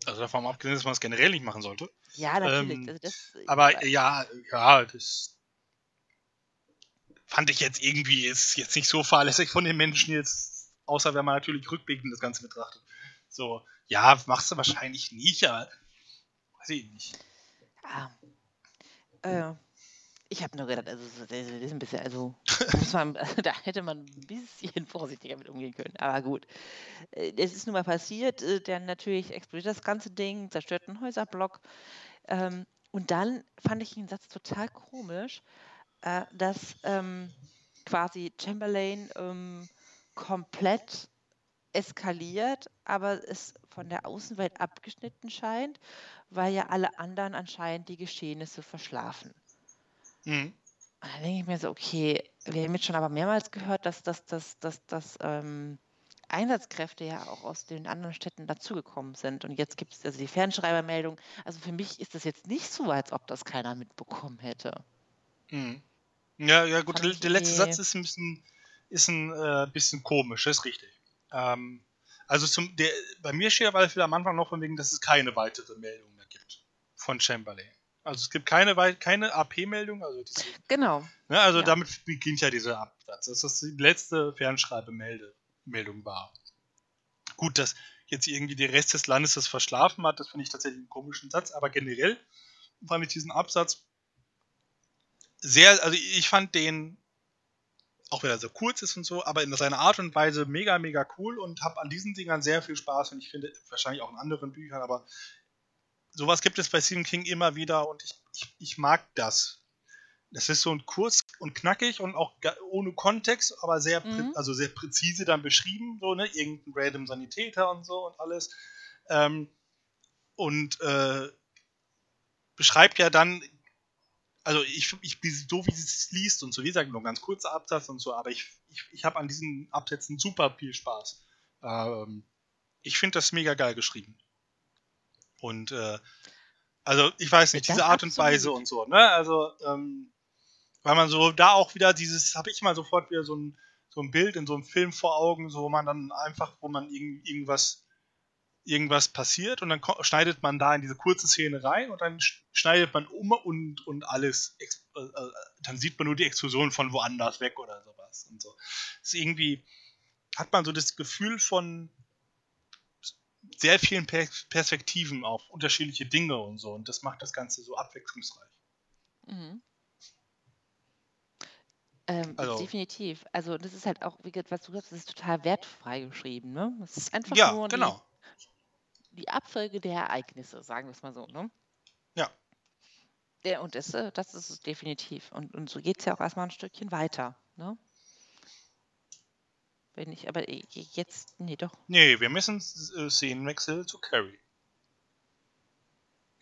Also davon abgesehen, dass man es generell nicht machen sollte. Ja, natürlich. Ähm, also das, Aber ja, ja, das fand ich jetzt irgendwie ist jetzt nicht so fahrlässig von den Menschen jetzt, außer wenn man natürlich rückblickend das Ganze betrachtet. So, ja, machst du wahrscheinlich nicht, aber weiß ich nicht. Ja. Äh, ich habe nur gedacht, also das ist ein bisschen, also man, da hätte man ein bisschen vorsichtiger mit umgehen können. Aber gut, Äh, es ist nun mal passiert. äh, Dann natürlich explodiert das ganze Ding, zerstört einen Häuserblock. Ähm, und dann fand ich den Satz total komisch, äh, dass ähm, quasi Chamberlain ähm, komplett eskaliert, aber es von der Außenwelt abgeschnitten scheint, weil ja alle anderen anscheinend die Geschehnisse verschlafen. Mhm. Und dann denke ich mir so, okay, wir haben jetzt schon aber mehrmals gehört, dass, dass, dass, dass, dass ähm, Einsatzkräfte ja auch aus den anderen Städten dazugekommen sind. Und jetzt gibt es also die Fernschreibermeldung. Also für mich ist das jetzt nicht so, als ob das keiner mitbekommen hätte. Mhm. Ja, ja, gut, der, der letzte Satz ist ein bisschen, ist ein äh, bisschen komisch, ist richtig. Ähm, also zum, der, bei mir steht aber am Anfang noch von wegen, dass es keine weitere Meldung mehr gibt von Chamberlain. Also es gibt keine, keine AP-Meldung. Also diese, genau. Ne, also ja. damit beginnt ja dieser Absatz. Das ist die letzte Fernschreibemeldung war. Gut, dass jetzt irgendwie der Rest des Landes das verschlafen hat, das finde ich tatsächlich einen komischen Satz, aber generell fand ich diesen Absatz sehr, also ich fand den, auch wenn er so kurz ist und so, aber in seiner Art und Weise mega, mega cool und habe an diesen Dingern sehr viel Spaß und ich finde wahrscheinlich auch in anderen Büchern, aber sowas gibt es bei Stephen King immer wieder und ich, ich, ich mag das. Das ist so ein kurz und knackig und auch ohne Kontext, aber sehr, mhm. also sehr präzise dann beschrieben, so, ne? Irgendein random Sanitäter und so und alles. Ähm, und äh, beschreibt ja dann also ich, ich so wie es liest und so, wie gesagt, nur ein ganz kurzer Absatz und so, aber ich, ich, ich habe an diesen Absätzen super viel Spaß. Ähm, ich finde das mega geil geschrieben. Und äh, also ich weiß nicht, diese Art und Weise und so, ne? Also, ähm, weil man so da auch wieder dieses, habe ich mal sofort wieder so ein, so ein Bild in so einem Film vor Augen, so wo man dann einfach, wo man irgend, irgendwas irgendwas passiert und dann schneidet man da in diese kurze Szene rein und dann schneidet man um und, und alles, äh, äh, dann sieht man nur die Explosion von woanders weg oder sowas und so. Das ist irgendwie, hat man so das Gefühl von sehr vielen Perspektiven auf unterschiedliche Dinge und so und das macht das Ganze so abwechslungsreich. Mhm. Ähm, also, definitiv. Also das ist halt auch, wie gesagt, was du sagst, das ist total wertfrei geschrieben, ne? Es ist einfach ja, nur genau die Abfolge der Ereignisse, sagen wir es mal so, ne? Ja. Ja, und das, äh, das ist es definitiv. Und, und so geht es ja auch erstmal ein Stückchen weiter, ne? Wenn ich, aber jetzt, nee, doch. Nee, wir müssen äh, Szenenwechsel zu Carrie.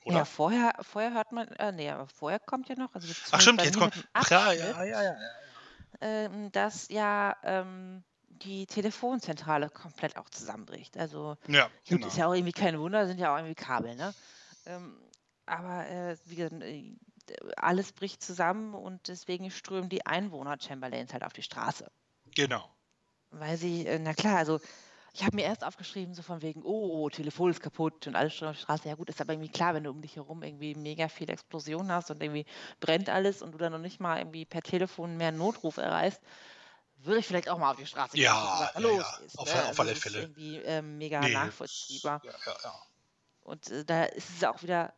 Oder? Ja, vorher, vorher hört man, äh, nee, aber vorher kommt ja noch, also Ach stimmt, jetzt kommt, ach ja, ja, ja, ja, ja. Ähm, dass ja ähm, die Telefonzentrale komplett auch zusammenbricht. Also ja, gut, genau. ist ja auch irgendwie kein Wunder, sind ja auch irgendwie Kabel, ne? Ähm, aber äh, wie gesagt, äh, alles bricht zusammen und deswegen strömen die Einwohner Chamberlains halt auf die Straße. Genau. Weil sie, äh, na klar, also ich habe mir erst aufgeschrieben, so von wegen, oh, Telefon ist kaputt und alles schon auf die Straße. Ja gut, ist aber irgendwie klar, wenn du um dich herum irgendwie mega viel Explosionen hast und irgendwie brennt alles und du dann noch nicht mal irgendwie per Telefon mehr einen Notruf erreichst, würde ich vielleicht auch mal auf die Straße gehen ja, hallo, ja, ja. Ist, auf, ne? auf also alle Fälle. Ist irgendwie ähm, mega nee, nachvollziehbar. Ja, ja, ja. Und äh, da ist es auch wieder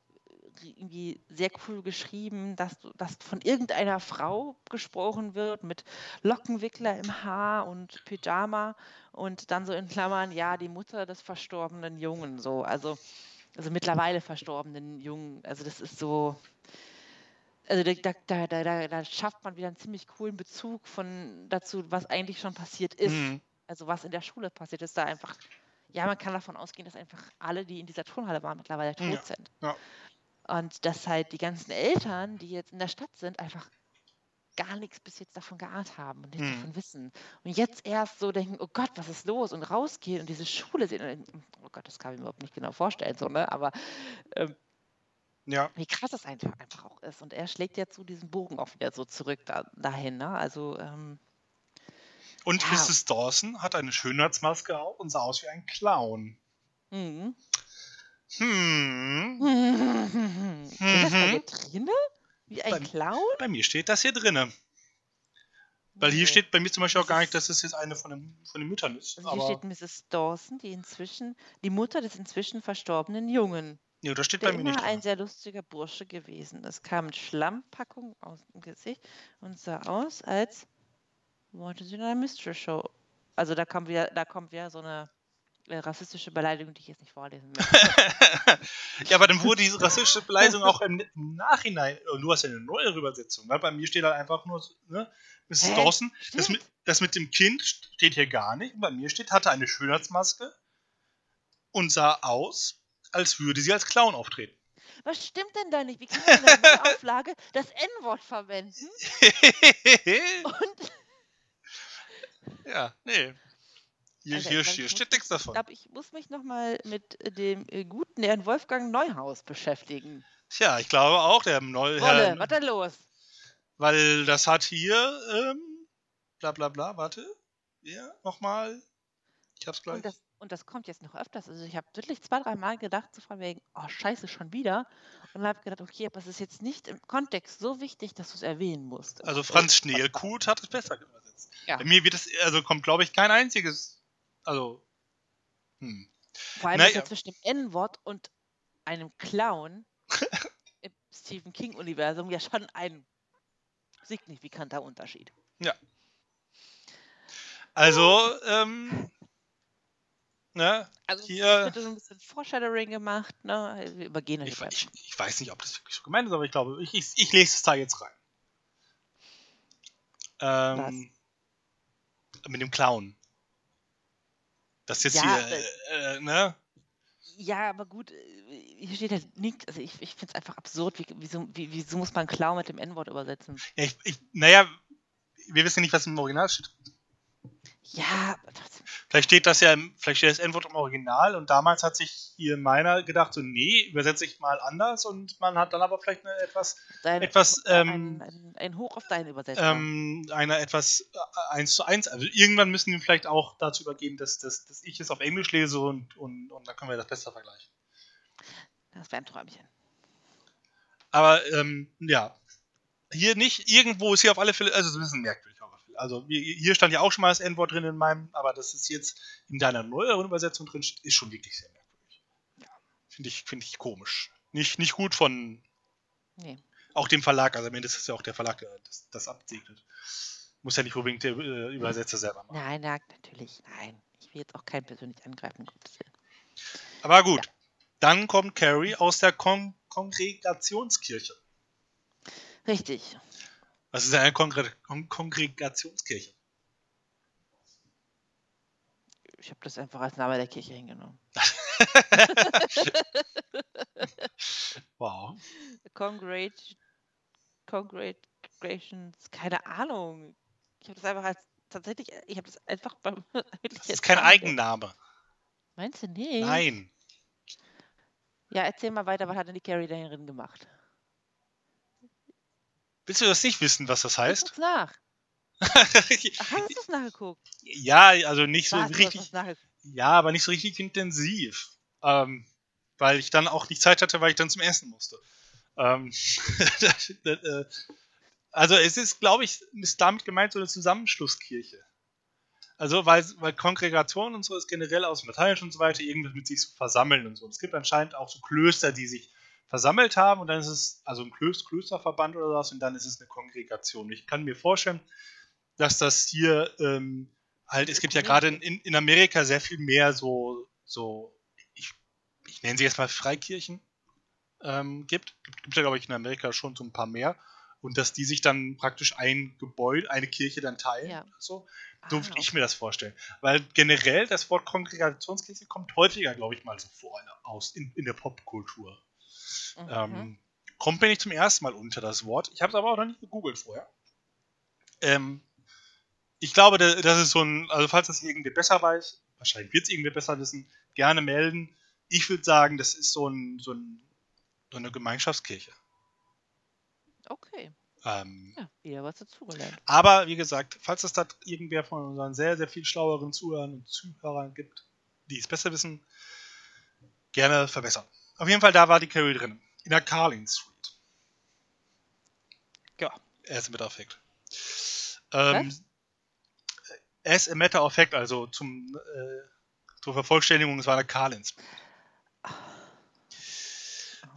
irgendwie sehr cool geschrieben, dass, dass von irgendeiner Frau gesprochen wird mit Lockenwickler im Haar und Pyjama und dann so in Klammern, ja, die Mutter des verstorbenen Jungen, so, also, also mittlerweile verstorbenen Jungen. Also das ist so, also da, da, da, da, schafft man wieder einen ziemlich coolen Bezug von dazu, was eigentlich schon passiert ist. Mhm. Also was in der Schule passiert ist, da einfach, ja, man kann davon ausgehen, dass einfach alle, die in dieser Turnhalle waren, mittlerweile tot ja. sind. Ja. Und dass halt die ganzen Eltern, die jetzt in der Stadt sind, einfach gar nichts bis jetzt davon geahnt haben und nichts mhm. davon wissen. Und jetzt erst so denken, oh Gott, was ist los? Und rausgehen und diese Schule sehen. Denken, oh Gott, das kann ich mir überhaupt nicht genau vorstellen, so, ne? Aber ähm, ja. Wie krass das einfach, einfach auch ist. Und er schlägt ja zu diesem Bogen auch wieder so zurück da, dahin. Ne? Also, ähm, und ja. Mrs. Dawson hat eine Schönheitsmaske auf und sah aus wie ein Clown. Mhm. Hm. Steht das bei dir drinne? Wie ein bei, Clown? Bei mir steht das hier drinne. Weil hier steht bei mir zum Beispiel auch gar nicht, dass es jetzt eine von den, von den Müttern ist. Also hier steht Mrs. Dawson, die inzwischen, die Mutter des inzwischen verstorbenen Jungen. Ja, das steht der bei mir nicht. ein sehr lustiger Bursche gewesen. Es kam mit Schlammpackung aus dem Gesicht und sah aus, als wollte sie in einer Mystery Show. Also da kommt wieder, da kommt wieder so eine äh, rassistische Beleidigung, die ich jetzt nicht vorlesen möchte. ja, aber dann wurde diese rassistische Beleidigung auch im, Nachhinein, oh, du hast ja eine neue Übersetzung, weil bei mir steht halt einfach nur, ne, Mrs. Hä? Dawson, das mit, das mit dem Kind steht hier gar nicht. Und bei mir steht, hatte eine Schönheitsmaske und sah aus als würde sie als Clown auftreten. Was stimmt denn da nicht? Wie kann man in der Neuauflage das N-Wort verwenden? Und ja, nee. Hier, Alter, hier, hier steht nichts mich, ich davon. glaube, ich muss mich nochmal mit äh, dem äh, guten Herrn Wolfgang Neuhaus beschäftigen. Tja, ich glaube auch, der neue Wolle, was da los? weil das hat hier, ähm, bla bla bla, warte, ja, nochmal, ich hab's gleich. Und das, und das kommt jetzt noch öfters. Also ich habe wirklich zwei, drei Mal gedacht, so von wegen, oh scheiße, schon wieder. Und dann habe ich gedacht, okay, aber es ist jetzt nicht im Kontext so wichtig, dass du es erwähnen musst. Also Franz Schneelkut hat es besser übersetzt. Ja. Bei mir wird es, also kommt glaube ich kein einziges, also, hm. Vor allem ist Naja. ja zwischen dem N-Wort und einem Clown im Stephen King-Universum ja schon ein signifikanter Unterschied. Also, ähm, ne, Also Hier- bitte so ein bisschen Foreshadowing gemacht, ne? Wir übergehen ich, ich, ich weiß nicht, ob das wirklich so gemeint ist, aber ich glaube, ich, ich, ich lese es da jetzt rein. Ähm, mit dem Clown. Das jetzt Ja, hier, äh, äh, ne? Ja, aber gut, äh, hier steht halt nichts. Also ich, ich finde es einfach absurd. Wie, wieso, wie, wieso muss man Clown mit dem N-Wort übersetzen? Ja, ich, ich, naja, wir wissen nicht, was im Original steht. Ja. Vielleicht steht das ja, im, vielleicht steht das N-Wort im Original und damals hat sich hier meiner gedacht, so, nee, übersetze ich mal anders und man hat dann aber vielleicht eine etwas, Dein, Etwas, äh, ähm, ein, ein, ein Hoch auf deine Übersetzung. ähm, eine etwas äh, eins zu eins. Also irgendwann müssen wir vielleicht auch dazu übergehen, dass, dass, dass ich es auf Englisch lese und, und, und dann können wir das besser vergleichen. das wäre ein Träumchen. Aber ähm, ja, hier nicht, irgendwo ist hier auf alle Fälle, also es ist ein bisschen merkwürdig. Also hier- stand ja auch schon mal das N-Wort drin in meinem, aber das ist jetzt in deiner neueren Übersetzung drin, steht, ist schon wirklich sehr merkwürdig. Finde ich, finde ich komisch. Nicht, nicht gut von Nee. auch dem Verlag, also am Ende ist es ja auch der Verlag, der das, das absegnet. Muss ja nicht unbedingt der äh, Übersetzer selber machen. Nein, nein, natürlich, nein. Ich will jetzt auch keinen persönlich angreifen, Gottes Willen. Aber gut, dann kommt Carrie aus der Kon Kongregationskirche. Richtig. Was ist denn eine Kongre Kon Kongregationskirche? Ich habe das einfach als Name der Kirche hingenommen. Wow. Congrat Congratulations, keine Ahnung. Ich habe das einfach als tatsächlich, ich habe das einfach beim Das ist kein Eigenname. Meinst du nicht? Nein. Ja, erzähl mal weiter, was hat denn die Carrie darin gemacht? Willst du das nicht wissen, was das Ich heißt? guck's nach. Ach, hast du es nachgeguckt? ja, also nicht so hast richtig. Ja, aber nicht so richtig intensiv. Ähm, weil ich dann auch nicht Zeit hatte, weil ich dann zum Essen musste. Ähm, das, das, äh, also es ist, glaube ich, ist damit gemeint so eine Zusammenschlusskirche. Also weil, weil Kongregation und so ist generell aus dem Lateinischen und so weiter irgendwas mit sich so versammeln und so. Es gibt anscheinend auch so Klöster, die sich versammelt haben und dann ist es also ein Klöster, Klösterverband oder was und dann ist es eine Kongregation. Ich kann mir vorstellen, dass das hier ähm, halt, es gibt ja gerade in, in Amerika sehr viel mehr so, so ich, ich nenne sie jetzt mal Freikirchen ähm, gibt. Gibt, gibt ja, glaube ich, in Amerika schon so ein paar mehr. Und dass die sich dann praktisch ein Gebäude, eine Kirche dann teilen. Ja. So, so Ah, würde ich mir das vorstellen. Weil generell das Wort Kongregationskirche kommt häufiger, glaube ich, mal so vor aus in, in der Popkultur. Mhm. Ähm, kommt mir nicht zum ersten Mal unter das Wort. Ich habe es aber auch noch nicht gegoogelt vorher. Ähm, ich glaube, da- das ist so ein, also falls das irgendwer besser weiß, wahrscheinlich wird es irgendwer besser wissen, gerne melden. Ich würde sagen, das ist so, ein, so, ein, so eine Gemeinschaftskirche. Okay, Ähm, ja, wieder was dazugelernt. aber wie gesagt, falls es da irgendwer von unseren sehr, sehr viel schlaueren Zuhörern und Zuhörern gibt, die es besser wissen, gerne verbessern. Auf jeden Fall, da war die Carrie drin. In der Carlin Street. Ja. As a matter of fact. Ähm, as a matter of fact, also zum, äh, zur Vervollständigung, es war eine Carlin Street.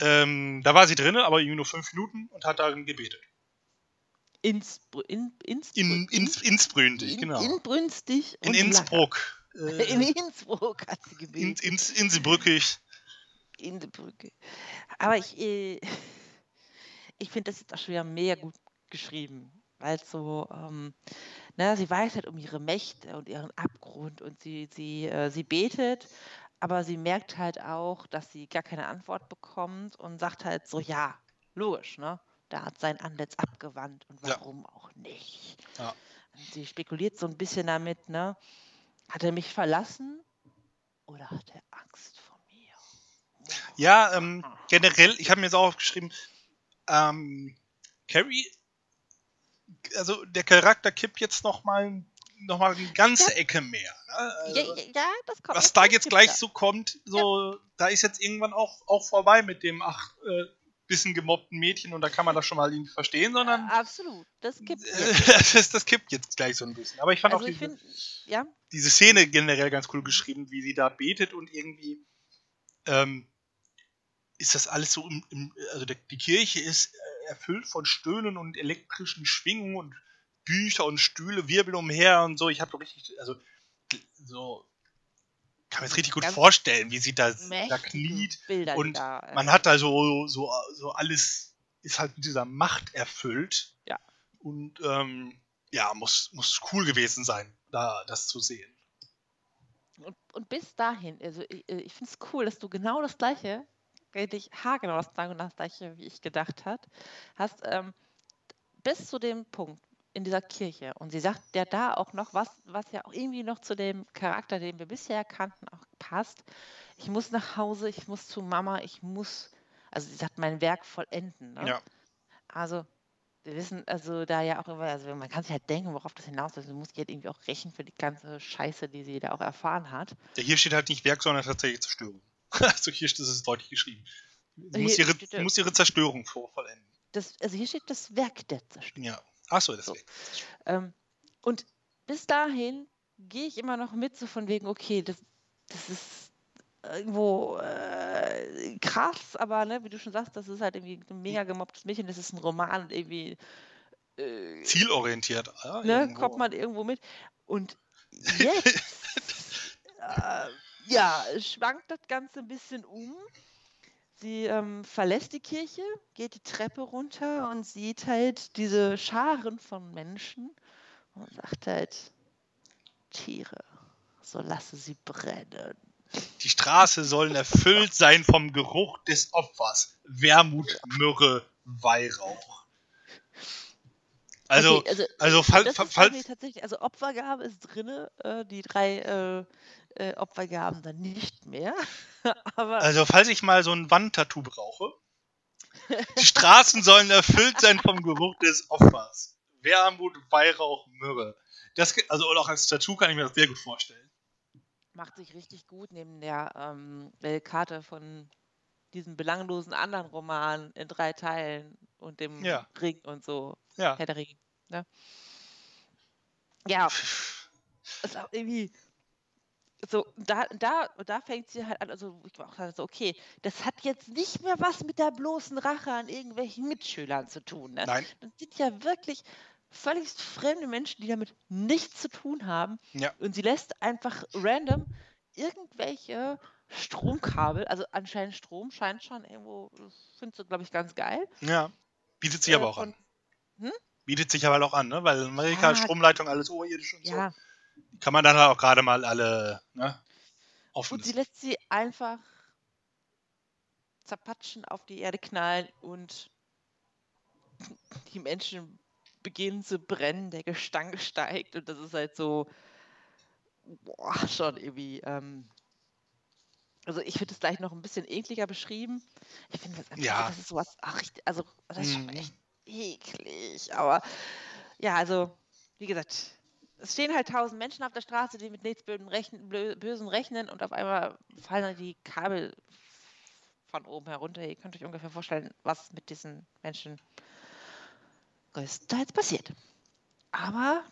Ähm, da war sie drin, aber irgendwie nur fünf Minuten und hat darin gebetet. Innsbr in, Innsbr In, ins, innsbrünstig, in, genau. Inbrünstig In Innsbruck. Äh, In Innsbruck hat sie in, gebetet. ins, Innsbrückig. In der Brücke. Aber ich, äh, ich finde das jetzt auch schon wieder mega gut geschrieben. Weil so, ähm, na, sie weiß halt um ihre Mächte und ihren Abgrund und sie, sie, äh, sie betet, aber sie merkt halt auch, dass sie gar keine Antwort bekommt und sagt halt so, ja, logisch, ne? Da hat sein Antlitz abgewandt und Ja. warum auch nicht. Ja. Und sie spekuliert so ein bisschen damit, ne? Hat er mich verlassen oder hat er Angst vor mir? Ja, ähm, generell, ich habe mir jetzt auch aufgeschrieben, ähm, Carrie, also der Charakter kippt jetzt nochmal noch mal eine ganze Ecke mehr. Ne? Ja, Also, ja, ja, das kommt. was da jetzt gleich so kommt, so, da ist jetzt irgendwann auch, auch vorbei mit dem, ach, äh, bisschen gemobbten Mädchen und da kann man das schon mal irgendwie verstehen, sondern Absolut, das äh, jetzt. das, das kippt jetzt gleich so ein bisschen. Aber ich fand Also auch ich diese, finde, ja, diese Szene generell ganz cool geschrieben, wie sie da betet und irgendwie ähm, ist das alles so im, im also der, die Kirche ist äh, erfüllt von Stöhnen und elektrischen Schwingungen und Bücher und Stühle wirbeln umher und so. Ich habe so richtig, also so kann mir jetzt richtig gut Ganz vorstellen, wie sie da, da kniet. Bilder, und da, äh, Man hat da so, so, so alles, ist halt mit dieser Macht erfüllt. Ja. Und ähm, ja, muss, muss cool gewesen sein, da das zu sehen. Und, und bis dahin, also ich, ich finde es cool, dass du genau das gleiche, wirklich haargenau das, das gleiche, wie ich gedacht hat, hast, ähm, bis zu dem Punkt in dieser Kirche. Und sie sagt ja da auch noch was, was ja auch irgendwie noch zu dem Charakter, den wir bisher kannten, auch passt. Ich muss nach Hause, ich muss zu Mama, ich muss, also sie sagt, mein Werk vollenden. Ne? Ja. Also, wir wissen, also da ja auch immer, also man kann sich halt denken, worauf das hinausläuft. Sie muss sich halt irgendwie auch rächen für die ganze Scheiße, die sie da auch erfahren hat. Ja, hier steht halt nicht Werk, sondern tatsächlich Zerstörung. also hier ist es deutlich geschrieben. Sie muss ihre, steht muss ihre Zerstörung vor vollenden. Das, also hier steht das Werk der Zerstörung. Ja. Achso, das So. Werk. Ähm, und bis dahin gehe ich immer noch mit, so von wegen, okay, das, das ist irgendwo äh, krass, aber ne, wie du schon sagst, das ist halt irgendwie ein mega gemobbtes Mädchen, das ist ein Roman und irgendwie äh, Zielorientiert. Ja, ne, irgendwo. kommt man irgendwo mit. Und jetzt, äh, ja, schwankt das Ganze ein bisschen um. Sie ähm, verlässt die Kirche, geht die Treppe runter und sieht halt diese Scharen von Menschen und sagt halt, Tiere, so lasse sie brennen. Die Straße sollen erfüllt sein vom Geruch des Opfers. Wermut, Myrrhe, Weihrauch. Also, Okay, also, also fall, fall, fall, tatsächlich, also Opfergabe ist drinne, äh, die drei äh, äh, Opfergaben dann nicht mehr. Aber also falls ich mal so ein Wandtattoo brauche. Die Straßen sollen erfüllt sein vom Geruch des Opfers. Wermut, Weihrauch, Myrrhe. Das, also auch als Tattoo kann ich mir das sehr gut vorstellen. macht sich richtig gut neben der ähm, Karte von diesem belanglosen anderen Roman in drei Teilen und dem Ja. Ring und so. Ja. Herr der Ring. Ne? Ja, ist auch irgendwie so, da, da, da fängt sie halt an, also ich war auch so, okay, das hat jetzt nicht mehr was mit der bloßen Rache an irgendwelchen Mitschülern zu tun. Ne? Nein. Das sind ja wirklich völlig fremde Menschen, die damit nichts zu tun haben. Ja. Und sie lässt einfach random irgendwelche Stromkabel, also anscheinend Strom scheint schon irgendwo, das findest du, glaube ich, ganz geil. Ja. Bietet sich Äh, aber auch an. Bietet sich aber auch an, ne? Weil in Amerika Ja. ist Stromleitung alles oberirdisch und Ja, so. Kann man dann halt auch gerade mal alle ne, offen und sie lässt sie einfach zerpatschen, auf die Erde knallen und die Menschen beginnen zu brennen, der Gestank steigt und das ist halt so, boah, schon irgendwie, ähm, also ich finde es gleich noch ein bisschen ekliger beschrieben. Ich finde das einfach, Ja. das ist sowas, ach, richtig, also das ist schon Mhm. echt eklig, aber ja, also wie gesagt, es stehen halt tausend Menschen auf der Straße, die mit nichts Bösen rechnen, Bösen rechnen und auf einmal fallen dann die Kabel von oben herunter. Ihr könnt euch ungefähr vorstellen, was mit diesen Menschen größtenteils passiert. Aber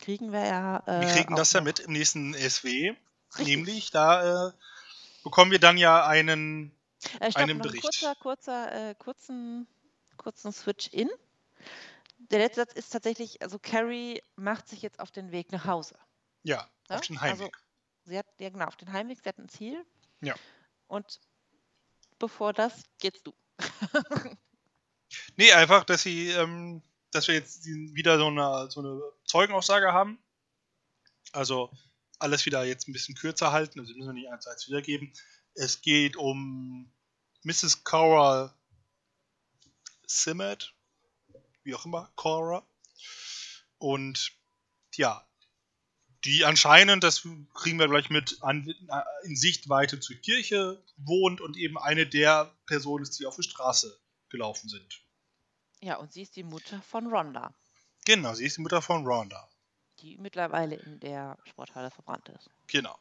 kriegen wir ja. Äh, Wir kriegen das ja mit im nächsten SW. Richtig. Nämlich, da äh, bekommen wir dann ja einen. Äh, stopp, einen Bericht. kurzer, kurzer, äh, kurzen, kurzen Switch in. Der letzte Satz ist tatsächlich, also Carrie macht sich jetzt auf den Weg nach Hause. Ja, Ja, auf den Heimweg. Also, sie hat, ja genau, auf den Heimweg, sie hat ein Ziel. Ja. Und bevor das, geht's du. Nee, einfach, dass sie, ähm, dass wir jetzt wieder so eine, so eine Zeugenaussage haben. Also, alles wieder jetzt ein bisschen kürzer halten, also müssen wir nicht eins zu eins wiedergeben. Es geht um Mrs. Cora Simmet, wie auch immer, Cora. Und ja, die anscheinend, das kriegen wir gleich mit, an, in Sichtweite zur Kirche wohnt und eben eine der Personen ist, die auf die Straße gelaufen sind. Ja, und sie ist die Mutter von Rhonda. Genau, sie ist die Mutter von Rhonda. Die mittlerweile in der Sporthalle verbrannt ist. Genau.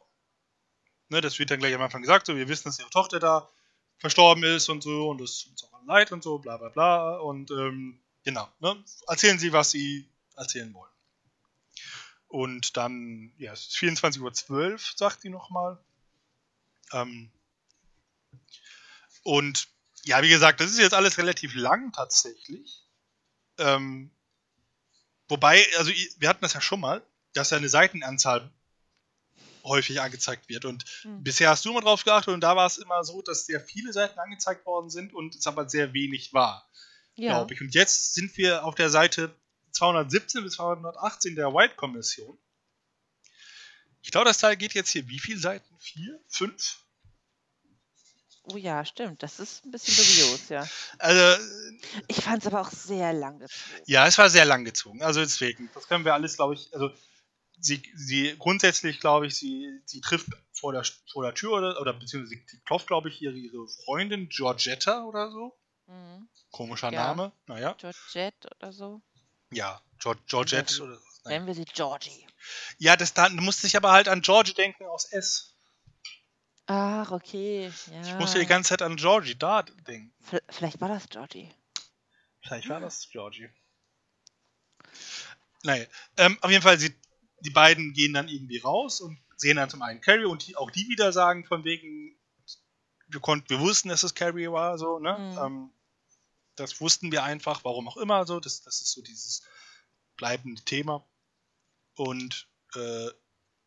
Ne, das wird dann gleich am Anfang gesagt, so wir wissen, dass ihre Tochter da verstorben ist und so und es tut uns auch leid und so, bla bla bla. Und ähm, genau, ne, erzählen sie, was sie erzählen wollen. Und dann, ja, es ist 24.12 Uhr, sagt die nochmal. Ähm, und ja, wie gesagt, das ist jetzt alles relativ lang tatsächlich. Ähm, wobei, also wir hatten das ja schon mal, dass eine Seitenanzahl häufig angezeigt wird. Und hm. bisher hast du immer drauf geachtet und da war es immer so, dass sehr viele Seiten angezeigt worden sind und es aber sehr wenig war, ja. glaube ich. Und jetzt sind wir auf der Seite 217 bis 218 der White-Kommission. Ich glaube, das Teil geht jetzt hier wie viele Seiten? Vier? Fünf? Oh ja, stimmt. Das ist ein bisschen dubios, ja. Also, ich fand es aber auch sehr lang gezogen. Ja, es war sehr lang gezogen. Also deswegen, das können wir alles, glaube ich, also sie, sie grundsätzlich, glaube ich, sie, sie trifft vor der, vor der Tür oder, oder beziehungsweise sie klopft, glaube ich, ihre, ihre Freundin Georgetta oder so. Mhm. Komischer ja. Name, naja. Georgette oder so. Ja, George, Georgette oder so. Nennen wir sie Georgie. Ja, das da, du musst dich aber halt an Georgie denken aus S. Ach, okay. Ja. Ich musste die ganze Zeit an Georgie da denken. Vielleicht war das Georgie. Vielleicht war das Georgie. Naja, ähm, auf jeden Fall, sie, die beiden gehen dann irgendwie raus und sehen dann zum einen Carrie und die, auch die wieder sagen, von wegen, wir, konnten, wir wussten, dass es Carrie war, so, ne? Mhm. Ähm, das wussten wir einfach, warum auch immer, so. Das, das ist so dieses bleibende Thema. Und äh,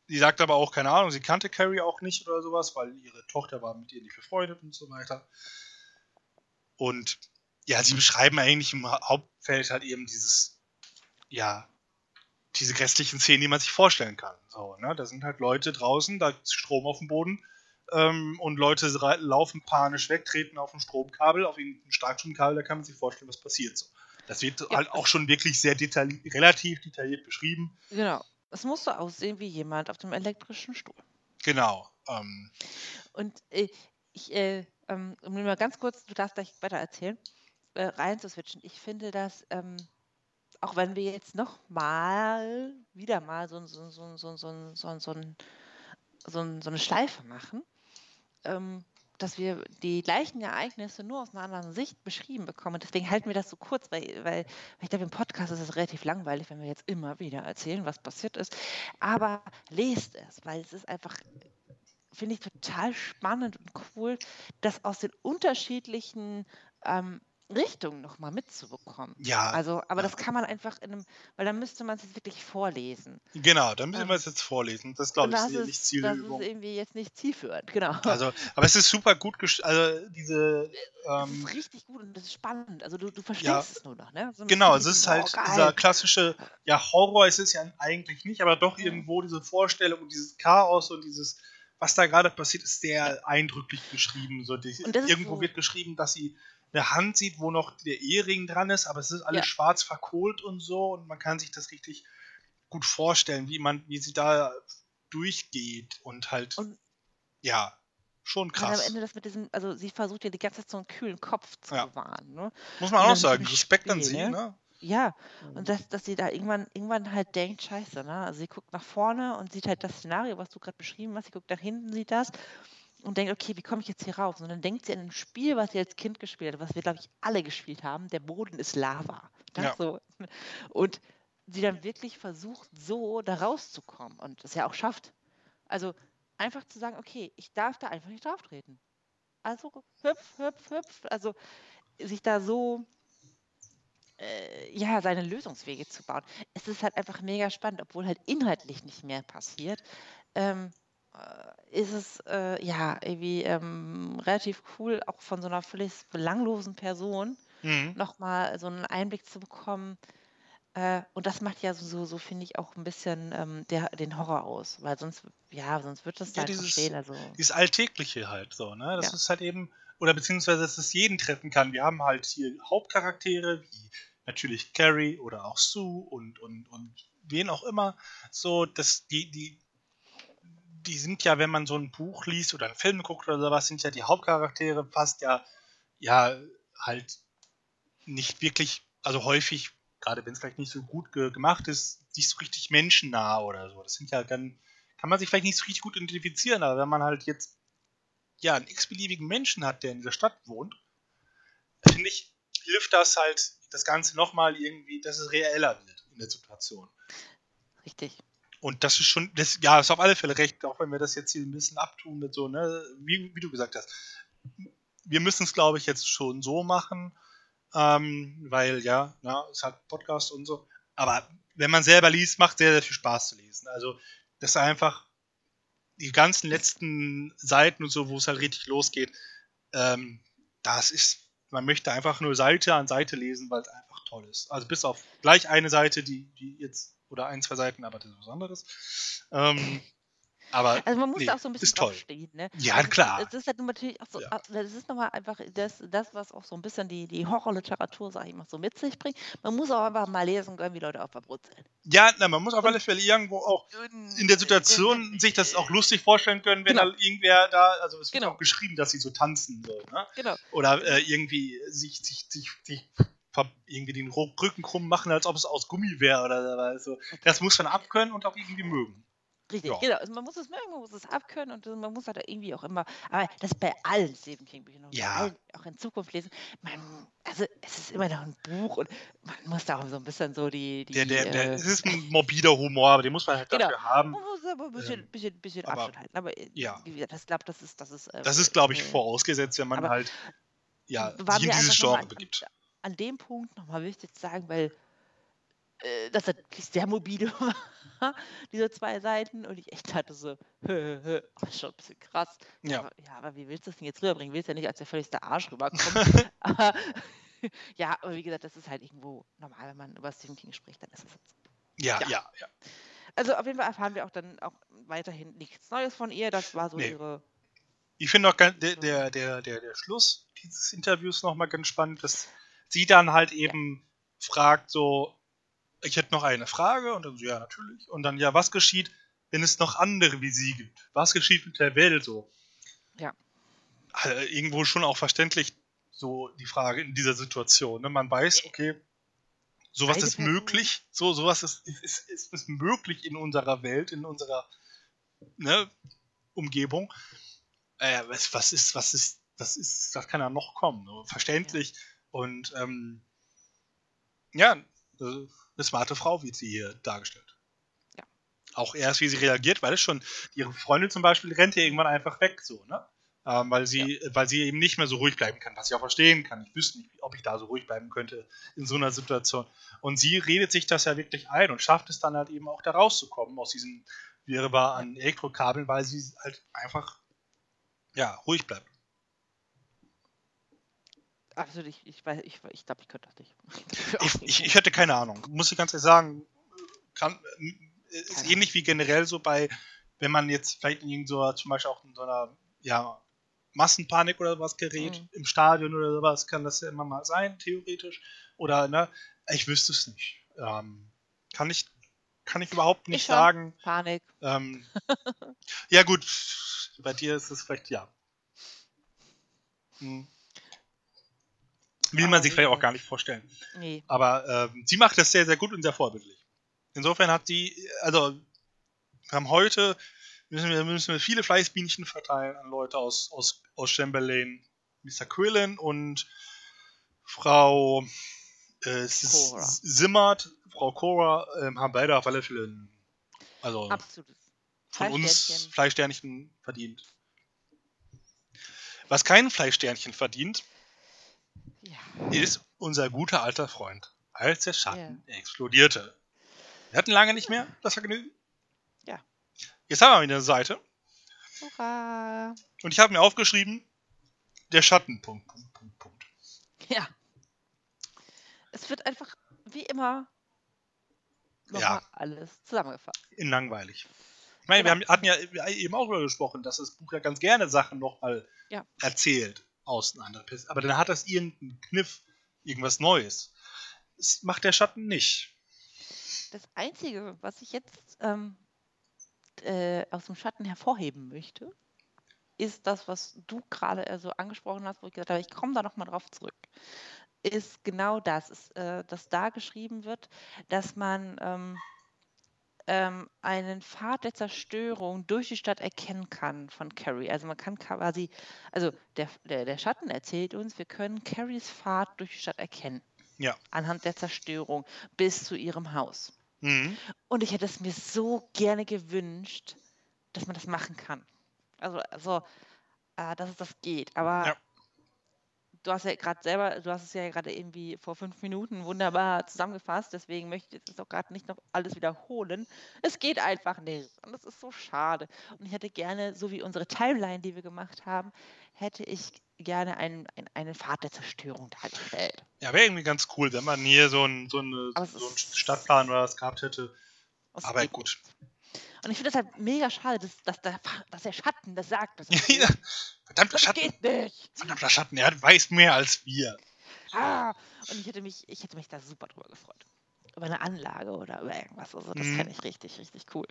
sie sagt aber auch, keine Ahnung, sie kannte Carrie auch nicht oder sowas, weil ihre Tochter war mit ihr nicht befreundet und so weiter. Und ja, sie beschreiben eigentlich im Hauptfeld halt eben dieses, ja, diese grässlichen Szenen, die man sich vorstellen kann. So, ne? Da sind halt Leute draußen, da ist Strom auf dem Boden ähm, und Leute laufen panisch weg, treten auf ein Stromkabel, auf irgendein Starkstromkabel, da kann man sich vorstellen, was passiert so. Das wird ja. halt auch schon wirklich sehr detailliert, relativ detailliert beschrieben. Genau. Es muss so aussehen wie jemand auf dem elektrischen Stuhl. Genau. Ähm. Und äh, ich, äh, ähm, um mal ganz kurz, du darfst gleich weiter erzählen, äh, rein zu switchen. Ich finde das, ähm, auch wenn wir jetzt noch mal, wieder mal so, so, so, so, so, so, so, so, so eine Schleife machen, ähm, dass wir die gleichen Ereignisse nur aus einer anderen Sicht beschrieben bekommen. Deswegen halten wir das so kurz, weil, weil, ich glaube, im Podcast ist es relativ langweilig, wenn wir jetzt immer wieder erzählen, was passiert ist. Aber lest es, weil es ist einfach, finde ich, total spannend und cool, dass aus den unterschiedlichen ähm, Richtung nochmal mitzubekommen. Ja. Also, aber ja. das kann man einfach in einem, weil dann müsste man es jetzt wirklich vorlesen. Genau, dann müssen ähm, wir es jetzt vorlesen. Das glaube ich ist nicht Ziel Das ist irgendwie jetzt nicht zielführend, genau. Also, aber es ist super gut, also diese. Ähm, das ist richtig gut und das ist spannend. Also du, du verstehst ja, es nur noch, ne? So genau, es ist halt oh, dieser klassische, ja, Horror ist es ja eigentlich nicht, aber doch irgendwo diese Vorstellung und dieses Chaos und dieses was da gerade passiert, ist sehr eindrücklich beschrieben. So, die, irgendwo so, wird geschrieben, dass sie eine Hand sieht, wo noch der Ehering dran ist, aber es ist alles ja. schwarz verkohlt und so und man kann sich das richtig gut vorstellen, wie man, wie sie da durchgeht und halt, und ja, schon krass. am Ende das mit diesem, also sie versucht ja die ganze Zeit so einen kühlen Kopf zu ja. bewahren. Ne? Muss man auch sagen, Respekt an sie, ne? ne? Ja, und mhm. dass, dass sie da irgendwann, irgendwann halt denkt, scheiße, ne? Also sie guckt nach vorne und sieht halt das Szenario, was du gerade beschrieben hast, sie guckt nach hinten, sieht das und denkt, okay, wie komme ich jetzt hier raus? Und dann denkt sie an ein Spiel, was sie als Kind gespielt hat, was wir, glaube ich, alle gespielt haben. Der Boden ist Lava. Ja. So. Und sie dann wirklich versucht, so da rauszukommen und das ja auch schafft. Also einfach zu sagen, okay, ich darf da einfach nicht drauf treten. Also hüpf, hüpf, hüpf. Also sich da so äh, ja, seine Lösungswege zu bauen. Es ist halt einfach mega spannend, obwohl halt inhaltlich nicht mehr passiert. Ähm, äh, ist es äh, ja irgendwie ähm, relativ cool, auch von so einer völlig belanglosen Person Mhm. nochmal so einen Einblick zu bekommen, Äh, und das macht ja so, so finde ich, auch ein bisschen ähm, der, den Horror aus, weil sonst, ja, sonst wird das Ja, halt dieses, verstehen. Also, dieses Alltägliche halt so, ne? Das ja, ist halt eben, oder beziehungsweise, dass es jeden treffen kann. Wir haben halt hier Hauptcharaktere, wie natürlich Carrie oder auch Sue und, und, und wen auch immer. So, dass die, die, die sind ja, wenn man so ein Buch liest oder einen Film guckt oder sowas, sind ja die Hauptcharaktere fast ja, ja, halt nicht wirklich, also häufig, gerade wenn es vielleicht nicht so gut ge gemacht ist, nicht so richtig menschennah oder so. Das sind ja dann, kann man sich vielleicht nicht so richtig gut identifizieren, aber wenn man halt jetzt ja einen x-beliebigen Menschen hat, der in dieser Stadt wohnt, finde ich, hilft das halt das Ganze nochmal irgendwie, dass es reeller wird in der Situation. richtig. Und das ist schon, das, ja, ist auf alle Fälle recht, auch wenn wir das jetzt hier ein bisschen abtun mit so, ne, wie, wie du gesagt hast. Wir müssen es, glaube ich, jetzt schon so machen, ähm, weil, ja, na, es hat Podcast und so. Aber wenn man selber liest, macht sehr, sehr viel Spaß zu lesen. Also, das ist einfach die ganzen letzten Seiten und so, wo es halt richtig losgeht, ähm, das ist, man möchte einfach nur Seite an Seite lesen, weil es einfach toll ist. Also bis auf gleich eine Seite, die, die jetzt, oder ein, zwei Seiten, aber das ist was anderes. Ähm, aber Also man muss nee, da auch so ein bisschen ist toll. draufstehen, ne? Ja, Also klar. es ist halt natürlich auch so, Ja. ah, das ist nochmal einfach das, das, was auch so ein bisschen die, die Horrorliteratur, sag ich mal, so mit sich bringt. Man muss auch einfach mal lesen können, wie Leute auch verbrutzeln. Ja, na, man muss auf alle Fälle irgendwo auch in, der Situation sich das auch lustig vorstellen können, wenn genau, da irgendwer da, also es wird genau, auch geschrieben, dass sie so tanzen, so, ne? genau. Oder äh, irgendwie sich, sich, sich, sich irgendwie den Rücken krumm machen, als ob es aus Gummi wäre oder so. Das muss man abkönnen und auch irgendwie mögen. Richtig, Ja. genau. Also man muss es mögen, man muss es abkönnen und man muss halt irgendwie auch immer, aber das bei allen Stephen King-Büchern und Ja. allen auch in Zukunft lesen. Man, also es ist immer noch ein Buch und man muss da auch so ein bisschen so die, Der, die, der, der, äh, es ist ein morbider Humor, aber den muss man halt genau. dafür haben. Man muss aber ein bisschen, Ähm, bisschen, bisschen aber Abstand halten. Aber äh, ja, wie gesagt, das glaube das ist, das ist, äh, das ist, glaube ich, äh, vorausgesetzt, wenn man halt ja, sich in dieses Genre begibt. An dem Punkt nochmal wichtig zu sagen, weil äh, das wirklich sehr mobile war, diese zwei Seiten. Und ich echt hatte so, hö, hö, oh, schon ein bisschen krass. Ja, aber, ja, aber wie willst du das denn jetzt rüberbringen? Willst ja nicht als der völligste Arsch rüberkommen. aber, ja, aber wie gesagt, das ist halt irgendwo normal, wenn man über Stephen King spricht, dann ist es halt so. Ja, Ja. ja, ja. Also auf jeden Fall erfahren wir auch dann auch weiterhin nichts Neues von ihr. Das war so Nee. ihre. Ich finde auch der, der, der, der Schluss dieses Interviews nochmal ganz spannend, dass sie dann halt Ja. eben fragt, so, ich hätte noch eine Frage und dann so, ja, natürlich. Und dann, ja, was geschieht, wenn es noch andere wie sie gibt? Was geschieht mit der Welt so? Ja. Äh, irgendwo schon auch verständlich so die Frage in dieser Situation. Ne? Man weiß, okay, sowas Beide ist möglich, so sowas ist, ist, ist, ist, möglich in unserer Welt, in unserer ne, Umgebung. Äh, was, was ist, was ist, was ist, was kann da noch kommen? So, Ja. Und ähm, ja, äh, eine smarte Frau wird sie hier dargestellt. Ja. Auch erst, wie sie reagiert, weil es schon, ihre Freundin zum Beispiel rennt ja irgendwann einfach weg, so, ne? Ähm, weil, sie, weil sie eben nicht mehr so ruhig bleiben kann, was ich auch verstehen kann. Ich wüsste nicht, ob ich da so ruhig bleiben könnte in so einer Situation. Und sie redet sich das ja wirklich ein und schafft es dann halt eben auch da rauszukommen aus diesem Wirrwarr an Elektrokabeln, weil sie halt einfach ja, ruhig bleibt. Absolut, ich, ich weiß, ich, ich glaube, ich könnte das nicht. Ich, ich, ich hätte keine Ahnung. Muss ich ganz ehrlich sagen. Kann, äh, ist Keine ähnlich wie generell so bei, wenn man jetzt vielleicht in so, zum Beispiel auch in so einer ja, Massenpanik oder sowas gerät, Mhm. im Stadion oder sowas, kann das ja immer mal sein, theoretisch. Oder, ne, ich wüsste es nicht. Ähm, kann ich, kann ich überhaupt nicht Ich sagen. Panik. Ähm, ja, gut, bei dir ist es vielleicht ja. Hm. Will man sich vielleicht auch gar nicht vorstellen. Nee. Aber ähm, sie macht das sehr, sehr gut und sehr vorbildlich. Insofern hat sie, also, wir haben heute, müssen wir, müssen wir viele Fleißbienchen verteilen an Leute aus, aus, aus Chamberlain, Mr. Quillen und Frau äh, Simmert, Frau Cora, ähm, haben beide auf alle Fälle also von uns. Fleischsternchen verdient. Was kein Fleischsternchen verdient, Ja. ist unser guter alter Freund, als der Schatten explodierte. Wir hatten lange nicht mehr das Vergnügen. Ja. Jetzt haben wir wieder eine Seite Hurra. und ich habe mir aufgeschrieben, der Schatten. Punkt, Punkt, Punkt, Punkt. Ja. Es wird einfach, wie immer, nochmal Ja. alles zusammengefasst. in langweilig. Ich meine, wir haben, hatten ja eben auch darüber gesprochen, dass das Buch ja ganz gerne Sachen nochmal Ja. erzählt aus einer anderen Perspektive. Aber dann hat das irgendeinen Kniff, irgendwas Neues. Das macht der Schatten nicht. Das Einzige, was ich jetzt ähm, äh, aus dem Schatten hervorheben möchte, ist das, was du gerade äh, so angesprochen hast, wo ich gesagt habe, ich komme da nochmal drauf zurück. Ist genau das, ist, äh, dass da geschrieben wird, dass man ähm, ähm, einen Pfad der Zerstörung durch die Stadt erkennen kann von Carrie. Also man kann quasi, also der, der, der Schatten erzählt uns, wir können Carries Pfad durch die Stadt erkennen. Ja. Anhand der Zerstörung bis zu ihrem Haus. Mhm. Und ich hätte es mir so gerne gewünscht, dass man das machen kann. Also, also äh, dass es das geht. Aber Ja. Du hast ja gerade selber, du hast es ja gerade irgendwie vor fünf Minuten wunderbar zusammengefasst, deswegen möchte ich jetzt auch gerade nicht noch alles wiederholen. Es geht einfach nicht. Und das ist so schade. Und ich hätte gerne, so wie unsere Timeline, die wir gemacht haben, hätte ich gerne einen, einen, einen Pfad der Zerstörung dargestellt. Ja, wäre irgendwie ganz cool, wenn man hier so, ein, so, eine, so einen Stadtplan oder was gehabt hätte. Aber gut. nicht. Und ich finde das halt mega schade, dass, dass, der, dass der Schatten das sagt. Das, ja, verdammter das Schatten. geht nicht. Verdammter Schatten, er weiß mehr als wir. Ah, und ich hätte mich, ich hätte mich da super drüber gefreut. Über eine Anlage oder über irgendwas. Also das Mhm. fände ich richtig, richtig cool.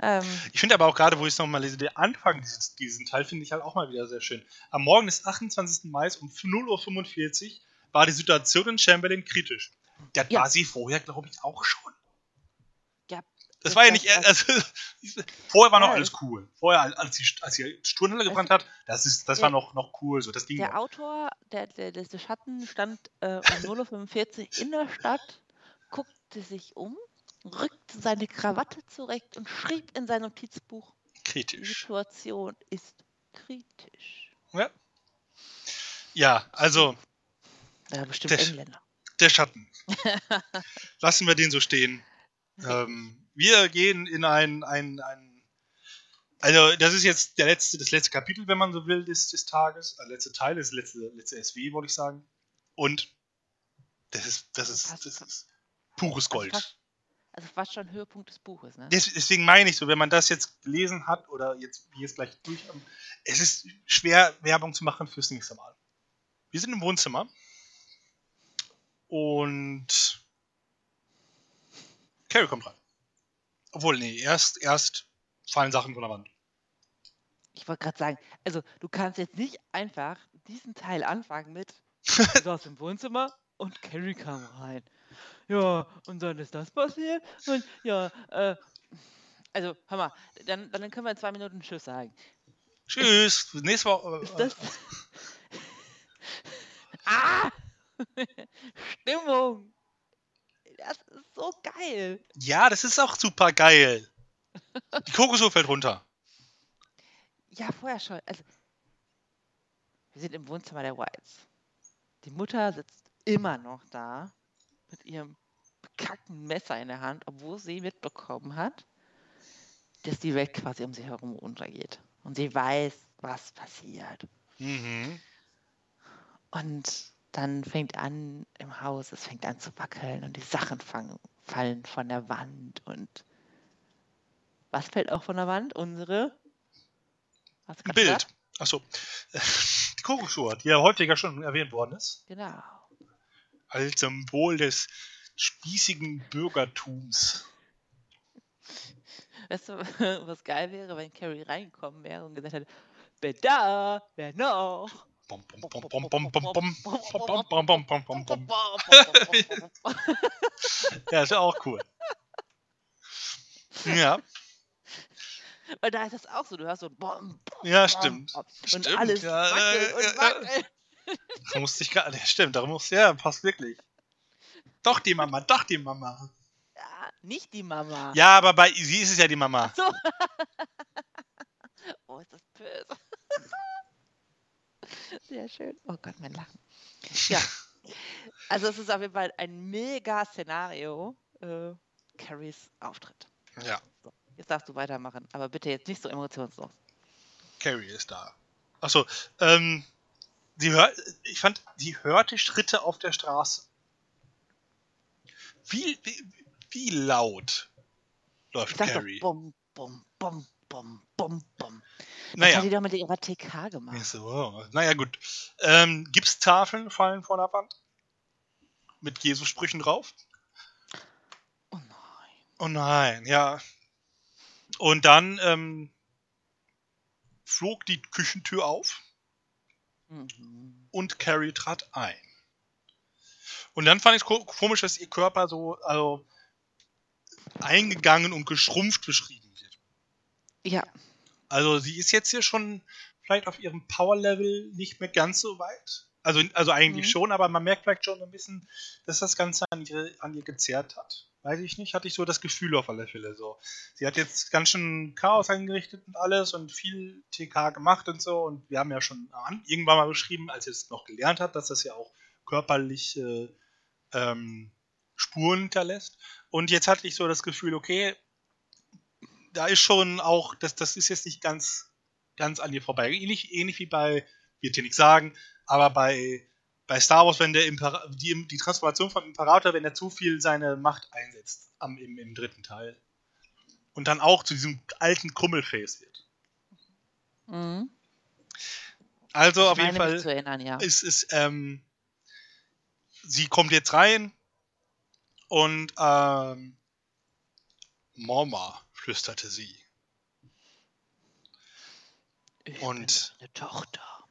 Ähm, Ich finde aber auch gerade, wo ich es nochmal lese, der Anfang dieses, diesen Teil finde ich halt auch mal wieder sehr schön. Am Morgen des 28. Mai um 0.45 Uhr war die Situation in Chamberlain kritisch. Das Ja. war sie vorher, glaube ich, auch schon. Das war ja nicht, also, vorher war noch alles cool. Vorher, als die, als die Sturmhalle gebrannt hat, das, ist, das war noch, noch cool. So, das ging der noch. Autor, der, der, der, der Schatten stand äh, um 0.45 Uhr in der Stadt, guckte sich um, rückte seine Krawatte zurecht und schrieb in sein Notizbuch, die Kritisch. Situation ist kritisch. Ja. ja, also Ja, bestimmt Der- Engländer. der Schatten. Lassen wir den so stehen. Ähm, wir gehen in ein, ein, ein. Also, das ist jetzt der letzte, das letzte Kapitel, wenn man so will, des, des Tages. Der letzte Teil, das letzte, letzte SW, wollte ich sagen. Und das ist, das ist, das ist pures Gold. Also fast, also fast schon Höhepunkt des Buches, ne? Des, deswegen meine ich so, wenn man das jetzt gelesen hat oder jetzt, wie jetzt gleich durch haben, es ist schwer, Werbung zu machen fürs nächste Mal. Wir sind im Wohnzimmer und Carrie kommt rein. Obwohl, nee, erst, erst fallen Sachen von der Wand. Ich wollte gerade sagen, also du kannst jetzt nicht einfach diesen Teil anfangen mit, du saß im Wohnzimmer und Carrie kam rein. Ja, und dann ist das passiert und ja, äh, also hör mal, dann, dann können wir in zwei Minuten Tschüss sagen. Tschüss, nächste Woche. Ist das... ah! Stimmung! Das ist so geil. Ja, das ist auch super geil. Die Kokosnuss fällt runter. Ja, vorher schon. Also, wir sind im Wohnzimmer der Whites. Die Mutter sitzt immer noch da mit ihrem bekackten Messer in der Hand, obwohl sie mitbekommen hat, dass die Welt quasi um sie herum untergeht. Und sie weiß, was passiert. Mhm. Und dann fängt an im Haus, es fängt an zu wackeln und die Sachen fangen, fallen von der Wand. Und was fällt auch von der Wand? Unsere. Du Ein Bild. Achso. Die Kokosnuss, die ja häufiger schon erwähnt worden ist. Genau. als Symbol des spießigen Bürgertums. Weißt du, was geil wäre, wenn Carrie reingekommen wäre und gesagt hätte, wer da, wer noch? Ja, ist ja auch cool. Ja. Weil da ist das auch so, du hörst so bom, bom, Ja, stimmt. Bom, und stimmt, alles ja, wackelt und wackelt. Da musste ich gerade, ja, stimmt, da musste, ja, passt wirklich. Doch die Mama, doch die Mama. Ja, nicht die Mama. Ja, aber bei sie ist es ja die Mama. Ach so. oh, ist das böse. Sehr schön. Oh Gott, mein Lachen. Ja. Also es ist auf jeden Fall ein mega Szenario. Äh, Carries Auftritt. Ja, Jetzt darfst du weitermachen, aber bitte jetzt nicht so emotionslos. Carrie ist da. Achso, ähm, sie hört, ich fand, sie hörte Schritte auf der Straße. Wie, wie Wie laut läuft Ich doch Carrie? bum, bum, bum, bum, bum, bum. Das Naja. hat die doch mit ihrer TK Ja, gemacht. so, oh. Naja, gut. Ähm, Gipstafeln fallen vor der Wand. Mit Jesus-Sprüchen drauf. Oh nein. Oh nein, ja. Und dann ähm, flog die Küchentür auf Mhm. und Carrie trat ein. Und dann fand ich es ko komisch, dass ihr Körper so also, eingegangen und geschrumpft beschrieben. Ja, Also sie ist jetzt hier schon vielleicht auf ihrem Power-Level nicht mehr ganz so weit. Also, also eigentlich Mhm. schon, aber man merkt vielleicht schon so ein bisschen, dass das Ganze an ihr, an ihr gezerrt hat. Weiß ich nicht, hatte ich so das Gefühl auf alle Fälle so. Sie hat jetzt ganz schön Chaos eingerichtet und alles und viel TK gemacht und so. Und wir haben ja schon an, irgendwann mal beschrieben, als sie es noch gelernt hat, dass das ja auch körperlich äh, ähm, Spuren hinterlässt. Und jetzt hatte ich so das Gefühl, okay, da ist schon auch, das, das ist jetzt nicht ganz, ganz an ihr vorbei. Ähnlich, ähnlich wie bei, wird hier nichts sagen, aber bei, bei Star Wars, wenn der Impera die, die Transformation vom Imperator, wenn er zu viel seine Macht einsetzt am, im, im dritten Teil. Und dann auch zu diesem alten Krummelface wird. mhm. Also Ich auf jeden Fall erinnern, ja. ist es, ähm, sie kommt jetzt rein und ähm, Mama, flüsterte sie. Ich und- bin eine Tochter.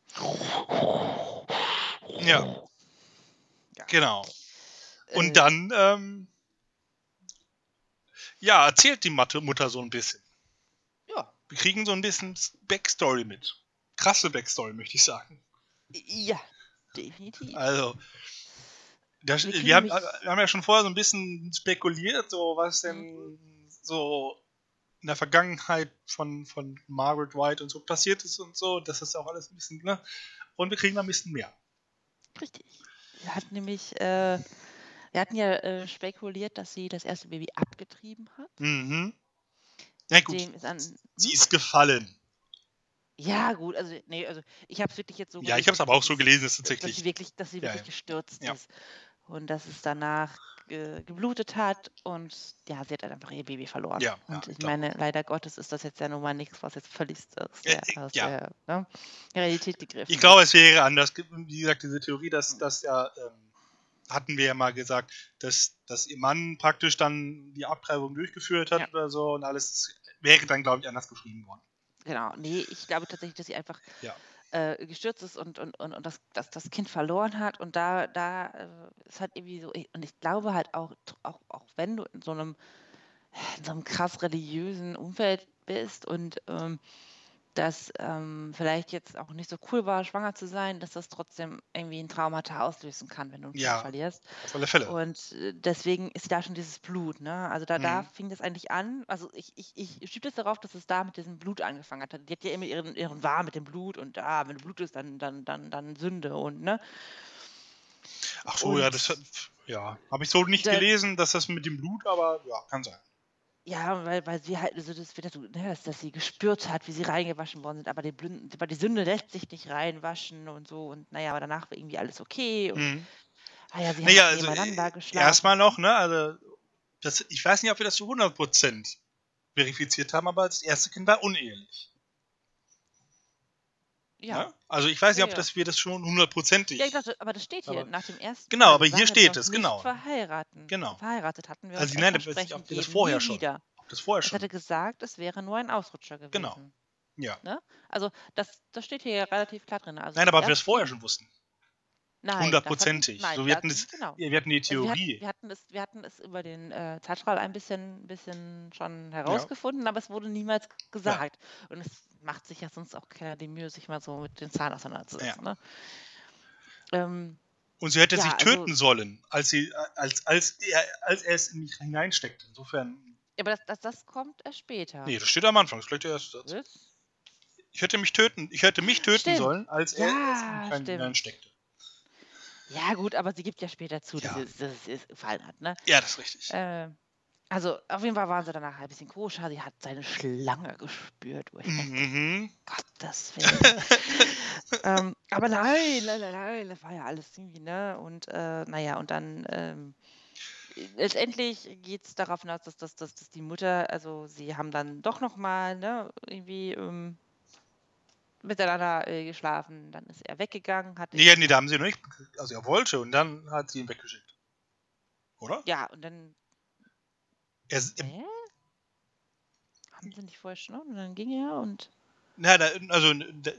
Ja, Ja. genau. Und Äh, dann, ähm, ja, erzählt die Mathe Mutter so ein bisschen. Ja, Wir kriegen so ein bisschen Backstory mit. Krasse Backstory, möchte ich sagen. ja, definitiv. Also, das, Wir haben, wir haben ja schon vorher so ein bisschen spekuliert, so was denn so in der Vergangenheit von, von Margaret White und so passiert ist und so. Das ist auch alles ein bisschen, ne? Und wir kriegen da ein bisschen mehr. Richtig. Wir hatten nämlich, äh, wir hatten ja äh, spekuliert, dass sie das erste Baby abgetrieben hat. Mhm. Ja, gut. Ist an, Sie Hm? ist gefallen. Ja, gut, also, nee, also ich habe es wirklich jetzt so Ja, ich gelesen, habe es aber auch so dass- gelesen, dass dass tatsächlich. sie wirklich, dass sie Ja, wirklich ja. gestürzt ist und dass es danach äh, geblutet hat und ja, sie hat halt einfach ihr Baby verloren. Ja, und ja, ich klar. meine, leider Gottes ist das jetzt ja nun mal nichts, was jetzt völlig aus Ja, der, aus ja. der ne, Realität gegriffen Ich glaube, es wäre anders. Wie gesagt, diese Theorie, Hm. dass das ja, ähm, hatten wir ja mal gesagt, dass, dass ihr Mann praktisch dann die Abtreibung durchgeführt hat oder so und alles wäre dann, glaube ich, anders geschrieben worden. Genau, nee, ich glaube tatsächlich, dass sie einfach Ja. Äh, gestürzt ist und, und, und, und das, das, das Kind verloren hat. Und da, da äh, ist halt irgendwie so, und ich glaube halt auch, auch, auch wenn du in so einem, in so einem krass religiösen Umfeld bist und ähm, das ähm, vielleicht jetzt auch nicht so cool war, schwanger zu sein, dass das trotzdem irgendwie ein Traumata auslösen kann, wenn du ein Kind Ja. verlierst. Auf alle Fälle. Und äh, deswegen ist da schon dieses Blut, ne? Also da, da Mhm. fing das eigentlich an. Also ich, ich, ich schiebe das darauf, dass es da mit diesem Blut angefangen hat. Die hat ja immer ihren, ihren Wahn mit dem Blut und ah, wenn du Blut ist, dann, dann, dann, dann Sünde und ne? Ach so, ja, und- das hat, ja, habe ich so nicht Da- gelesen, dass das mit dem Blut, aber ja, kann sein. Ja, weil, weil sie halt, also das wird so, ne, dass, dass sie gespürt hat, wie sie reingewaschen worden sind, aber die, Blünden, aber die Sünde lässt sich nicht reinwaschen und so und naja, aber danach war irgendwie alles okay und Mhm. ah ja, sie Naja, haben also nebeneinander äh, geschlafen. erstmal noch, ne, also das, ich weiß nicht, ob wir das zu 100% verifiziert haben, aber das erste Kind war unehelich. Ja. Ne? Also ich weiß nicht, Ja, ob ja. das, wir das schon hundertprozentig. Ja, ich dachte, aber das steht hier, Aber- nach dem ersten Genau, aber hier steht es, genau. Verheiraten. Genau. Verheiratet hatten wir Also nein, ein ich weiß nicht, ob das vorher schon- Wieder. Ob das vorher schon. hatte gesagt, es wäre nur ein Ausrutscher gewesen. Genau. Ja. Ne? Also das, das steht hier ja relativ klar drin. Also Nein, aber ob wir das vorher schon wussten. Nein, hundertprozentig. Nein, So, wir hatten das- genau. Ja, wir hatten die Also wir, hatten, Theorie. wir, hatten es, wir hatten es über den äh, Zeitstrahl ein bisschen, bisschen schon herausgefunden, aber es wurde niemals gesagt. Und es macht sich ja sonst auch keiner die Mühe, sich mal so mit den Zahlen auseinanderzusetzen. Ne? Ähm, Und sie hätte Ja, sich also- töten sollen, als, sie, als, als, er, als er es in mich hineinsteckt. Insofern. ja, aber das, das, das kommt erst später. Nee, das steht am Anfang. Das ist gleich der erste Satz. Ich hätte mich töten, ich hätte mich töten Stimmt. sollen, als er Ja, es in mich hineinsteckte. Ja, gut, aber sie gibt ja später zu, Ja. dass, sie, dass es gefallen hat. Ne? Ja, das ist richtig. Äh, also, auf jeden Fall waren sie danach ein bisschen koscher. Sie hat seine Schlange gespürt. Wo ich Mhm. Gottes Willen. ähm, aber nein, nein, nein, nein, das war ja alles irgendwie, ne? Und äh, naja, und dann ähm, letztendlich geht es darauf hinaus, dass, dass, dass, dass die Mutter, also sie haben dann doch nochmal ne, irgendwie ähm, miteinander äh, geschlafen. Dann ist er weggegangen. Hat Nee, nee, da haben sie noch nicht. Also er wollte und dann hat sie ihn weggeschickt. Oder? ja, und dann. Er, Hä? Haben sie nicht vorher schon? Und dann ging er und. na, da, also da,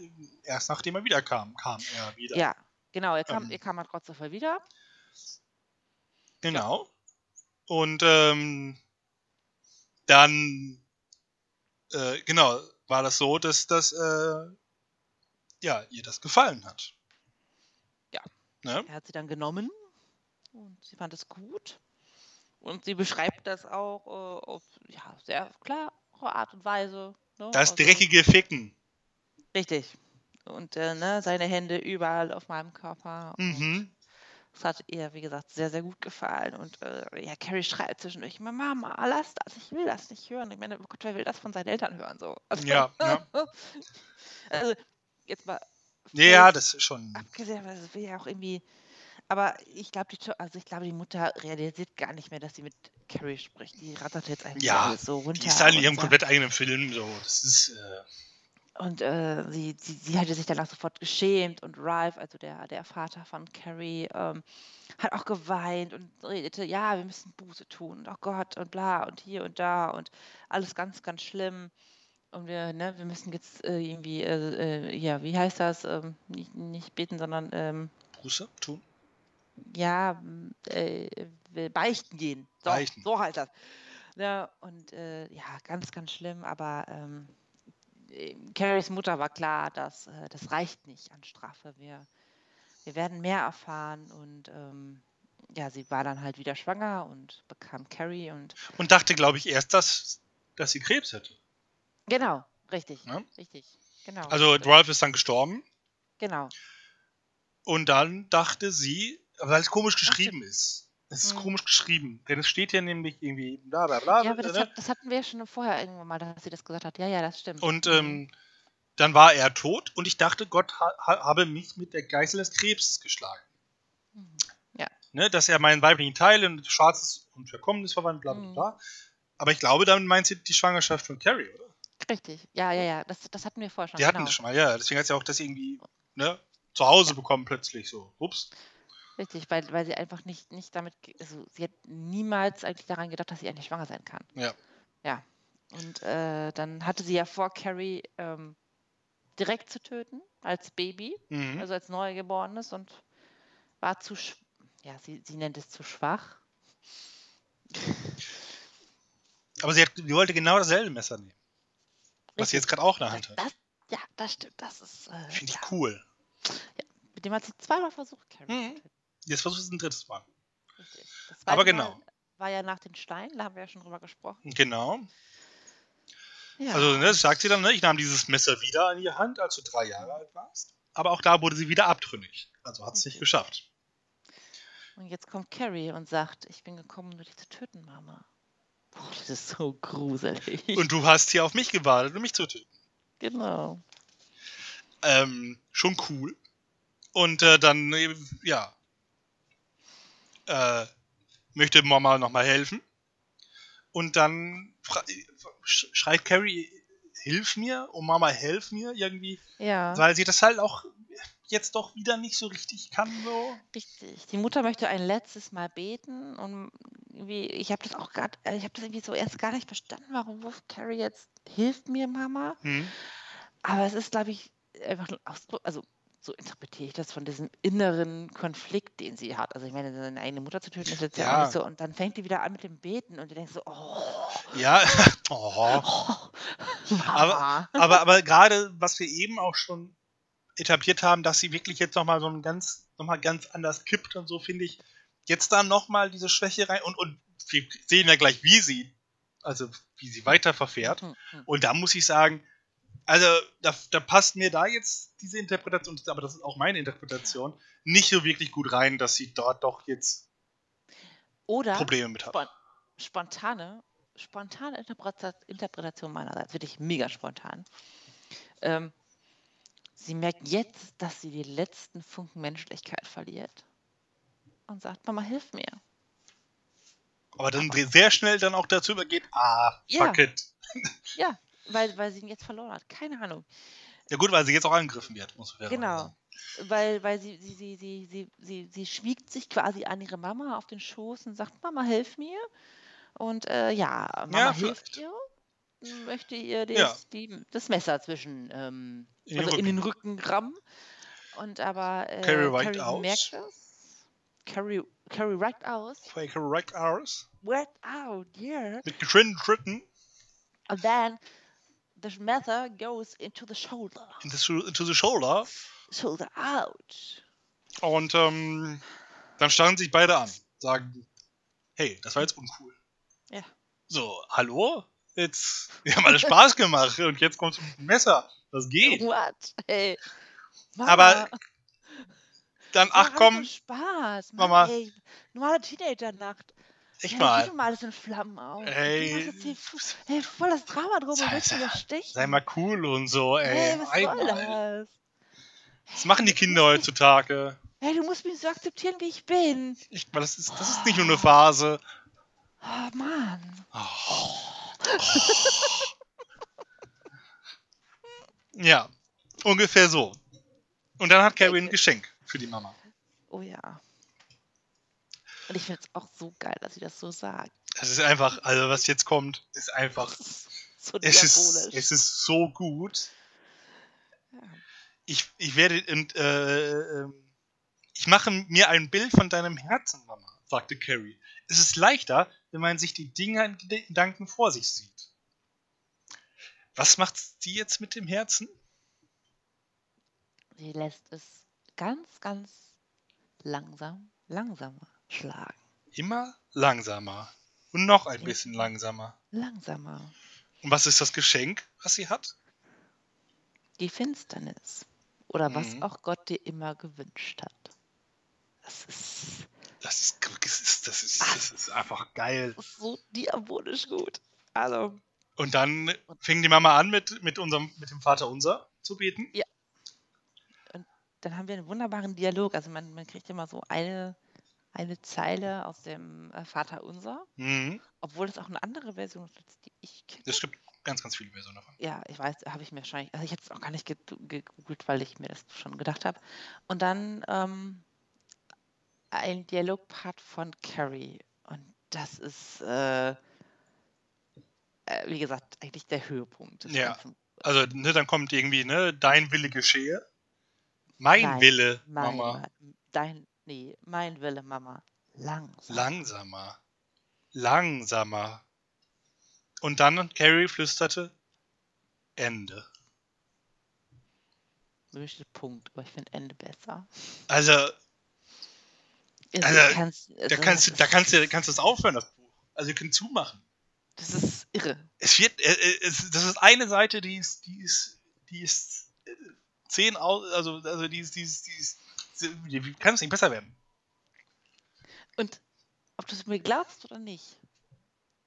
erst nachdem er wieder kam, er wieder. Ja, genau, er kam, Ähm. er kam halt trotzdem voll wieder. Genau. Und ähm, dann, äh, genau, war das so, dass das, äh, ja, ihr das gefallen hat. Ja. Ne? Er hat sie dann genommen und sie fand es gut. Und sie beschreibt das auch äh, auf ja, sehr klare Art und Weise. Ne? Das Also- dreckige Ficken. Richtig. Und äh, ne, seine Hände überall auf meinem Körper. Und Mhm. das hat ihr, wie gesagt, sehr, sehr gut gefallen. Und äh, ja, Carrie schreit zwischendurch immer, Mama, lass das, ich will das nicht hören. Ich meine, oh Gott, wer will das von seinen Eltern hören? So. Also, Ja, ja. also, jetzt mal Ja, völlig das ist schon. abgesehen, weil das will ja auch irgendwie. Aber ich glaube, die, also ich glaube, die Mutter realisiert gar nicht mehr, dass sie mit Carrie spricht. Die rattert jetzt eigentlich Ja, so runter. Die ist halt in ihrem komplett eigenen Film. So. Das ist. Äh, Und äh, sie, sie, sie hatte sich danach sofort geschämt und Ralph, also der, der Vater von Carrie, ähm, hat auch geweint und redete, ja, wir müssen Buße tun und oh Gott und bla und hier und da und alles ganz, ganz schlimm. Und wir, ne, wir müssen jetzt äh, irgendwie, äh, äh, ja, wie heißt das? Ähm, nicht, nicht beten, sondern ähm, Buße tun. ja, äh, will beichten gehen. So, Beichten. so heißt das. Ja, und äh, ja, ganz, ganz schlimm, aber ähm, äh, Carries Mutter war klar, dass äh, das reicht nicht an Strafe. Wir, wir werden mehr erfahren und ähm, ja, sie war dann halt wieder schwanger und bekam Carrie und Und dachte, glaube ich, erst, dass, dass sie Krebs hätte. Genau, richtig, Ja. richtig, genau. Also Ralph ist dann gestorben. genau, Und dann dachte sie, weil es komisch Ach, geschrieben ist. Es ist Mhm. komisch geschrieben. Denn es steht hier nämlich irgendwie bla bla bla. ja, aber das, ne? hat, das hatten wir ja schon vorher irgendwann mal, dass sie das gesagt hat. Ja, ja, das stimmt. Und Mhm. ähm, dann war er tot und ich dachte, Gott ha ha habe mich mit der Geißel des Krebses geschlagen. Mhm. Ne? Dass er meinen weiblichen Teil in schwarzes und verkommenes verwandelt, bla bla Mhm. bla. Aber ich glaube, damit meint sie die Schwangerschaft von Carrie, oder? Richtig, ja, ja, ja, das, das hatten wir vorher schon. Die hatten genau. das schon mal, ja. Deswegen hat sie auch das irgendwie ne, zu Hause bekommen plötzlich so. Ups. Richtig, weil, weil sie einfach nicht, nicht damit, also sie hat niemals eigentlich daran gedacht, dass sie eigentlich schwanger sein kann. Ja. Ja. Und äh, dann hatte sie ja vor, Carrie ähm, direkt zu töten, als Baby, Mhm. also als Neugeborenes und war zu, ja, sie, sie nennt es zu schwach. Aber sie, hat, sie wollte genau dasselbe Messer nehmen. Was sie jetzt gerade auch in der Hand hat. Das, ja, das stimmt, das ist, äh, Finde ich ja, cool. mit dem hat sie zweimal versucht, Carrie Mhm. zu töten. Jetzt versuchst du es ein drittes Mal. Richtig. Das Aber zweite Mal genau. War ja nach den Steinen, da haben wir ja schon drüber gesprochen. Genau. Ja. Also, ne, das sagt sie dann, ne, ich nahm dieses Messer wieder in die Hand, als du drei Jahre alt warst. Aber auch da wurde sie wieder abtrünnig. Also hat es nicht Okay. geschafft. Und jetzt kommt Carrie und sagt, ich bin gekommen, um dich zu töten, Mama. Boah, das ist so gruselig. Und du hast hier auf mich gewartet, um mich zu töten. genau. Ähm, schon cool. Und äh, dann, äh, ja, äh, möchte Mama nochmal helfen. Und dann schreit Carrie, hilf mir, oh Mama, helf mir irgendwie. Ja, Weil sie das halt auch jetzt doch wieder nicht so richtig kann, so. richtig. Die Mutter möchte ein letztes Mal beten und irgendwie, ich habe das auch gerade, ich habe das irgendwie so erst gar nicht verstanden, warum ruft Carrie jetzt, hilft mir, Mama. Hm. Aber es ist, glaube ich, einfach ein Ausdruck, also so interpretiere ich das von diesem inneren Konflikt, den sie hat. Also ich meine, seine eigene Mutter zu töten ist jetzt ja, Ja. auch nicht so. Und dann fängt die wieder an mit dem Beten und du denkst so, oh, Ja, oh. oh Aber- aber, aber gerade, was wir eben auch schon etabliert haben, dass sie wirklich jetzt nochmal so ein ganz, noch mal ganz anders kippt und so, finde ich, jetzt da nochmal diese Schwäche rein und, und wir sehen ja gleich, wie sie, also wie sie weiter verfährt. Hm, hm. Und da muss ich sagen, also da, da passt mir da jetzt diese Interpretation, aber das ist auch meine Interpretation, nicht so wirklich gut rein, dass sie dort doch jetzt Oder Probleme mit hat. spon spontane, spontane Interpreta Interpretation meinerseits, wirklich mega spontan. Ähm, sie merkt jetzt, dass sie die letzten Funken Menschlichkeit verliert und sagt, Mama, hilf mir. Aber dann sehr schnell dann auch dazu übergeht, ah, Ja. fuck it. Ja, weil, weil sie ihn jetzt verloren hat. Keine Ahnung. Ja gut, weil sie jetzt auch angegriffen wird, muss man Genau. sagen. Weil, weil sie, sie, sie, sie, sie, sie, sie schmiegt sich quasi an ihre Mama auf den Schoß und sagt, Mama, hilf mir. Und äh, ja, Mama Ja, hilft ihr, möchte ihr das, Ja. die, das Messer zwischen, ähm, In den also in den Rücken rammen. Und aber äh, Carrie right aus. merkt das. Carrie, Carrie right aus. Fake right hours. Right out, yeah. Mit getrennten Schritten And then the messer goes into the shoulder. into the, into the shoulder. Shoulder out. Und ähm, dann starren sich beide an. Sagen, hey, das war jetzt uncool. Ja. So, hallo? Jetzt, wir haben alle Spaß gemacht und jetzt kommst du mit dem Messer. Das geht. What? Hey. Aber Dann, ach komm, Spaß. Mama. Mann, ey, normale Teenager-Nacht. Echt ja, mal. Geht mal alles in Flammen auf. Ey. Jetzt hier hey, voll das Drama drum Sei- sei-. Sei mal cool und so, ey. Hey, was soll das? Was machen die Kinder heutzutage? Hey, du musst mich so akzeptieren, wie ich bin. Mal, das ist, das ist nicht nur eine Phase. Oh, Mann. Oh. Ja, ungefähr so. Und dann hat Carrie ein Geschenk für die Mama. Oh ja. Und ich finde es auch so geil, dass sie das so sagt. Es ist einfach, also was jetzt kommt, ist einfach, so es ist, es ist so gut. Ja. Ich, ich werde, und, äh, ähm, ich mache mir ein Bild von deinem Herzen, Mama, sagte Carrie. Es ist leichter, wenn man sich die Dinge in Gedanken vor sich sieht. Was macht sie jetzt mit dem Herzen? Sie lässt es ganz, ganz langsam, langsamer schlagen. Immer langsamer. Und noch ein bisschen langsamer. Langsamer. Und was ist das Geschenk, was sie hat? Die Finsternis. Oder was Mhm. auch Gott dir immer gewünscht hat. Das ist, Das ist, das ist, das ist, das ist einfach geil. das ist so diabolisch gut. Also, Und dann fing die Mama an, mit, mit, unserem, mit dem Vater unser zu beten. dann haben wir einen wunderbaren Dialog. Also man, man kriegt immer so eine, eine Zeile aus dem äh, Vater Unser, Mhm. obwohl es auch eine andere Version ist, die ich kenne. Es gibt ganz, ganz viele Versionen davon. Ja, ich weiß, habe ich mir wahrscheinlich, also ich hätte es auch gar nicht ge- gegoogelt, weil ich mir das schon gedacht habe. Und dann ähm, ein Dialogpart von Carrie. Und das ist, äh, äh, wie gesagt, eigentlich der Höhepunkt des Ja. Ganzen. Also, ne, dann kommt irgendwie, ne, dein Wille geschehe. Mein Nein, Wille, Mein, Mama. Dein, nee, mein Wille, Mama. Langsam. Langsamer. Langsamer. Und dann, Carrie flüsterte, Ende. Möchte Punkt, aber ich finde Ende besser. Also, Also, Also, ich kann's- da also, kannst du, das da kannst du, kannst du es aufhören, das Buch. Also, ihr könnt zumachen. Das ist irre. Es wird, äh, äh, es, das ist eine Seite, die ist, die ist, die ist äh, zehn aus, also, also die ist, die ist, die ist, wie kann es nicht besser werden? Und ob du es mir glaubst oder nicht,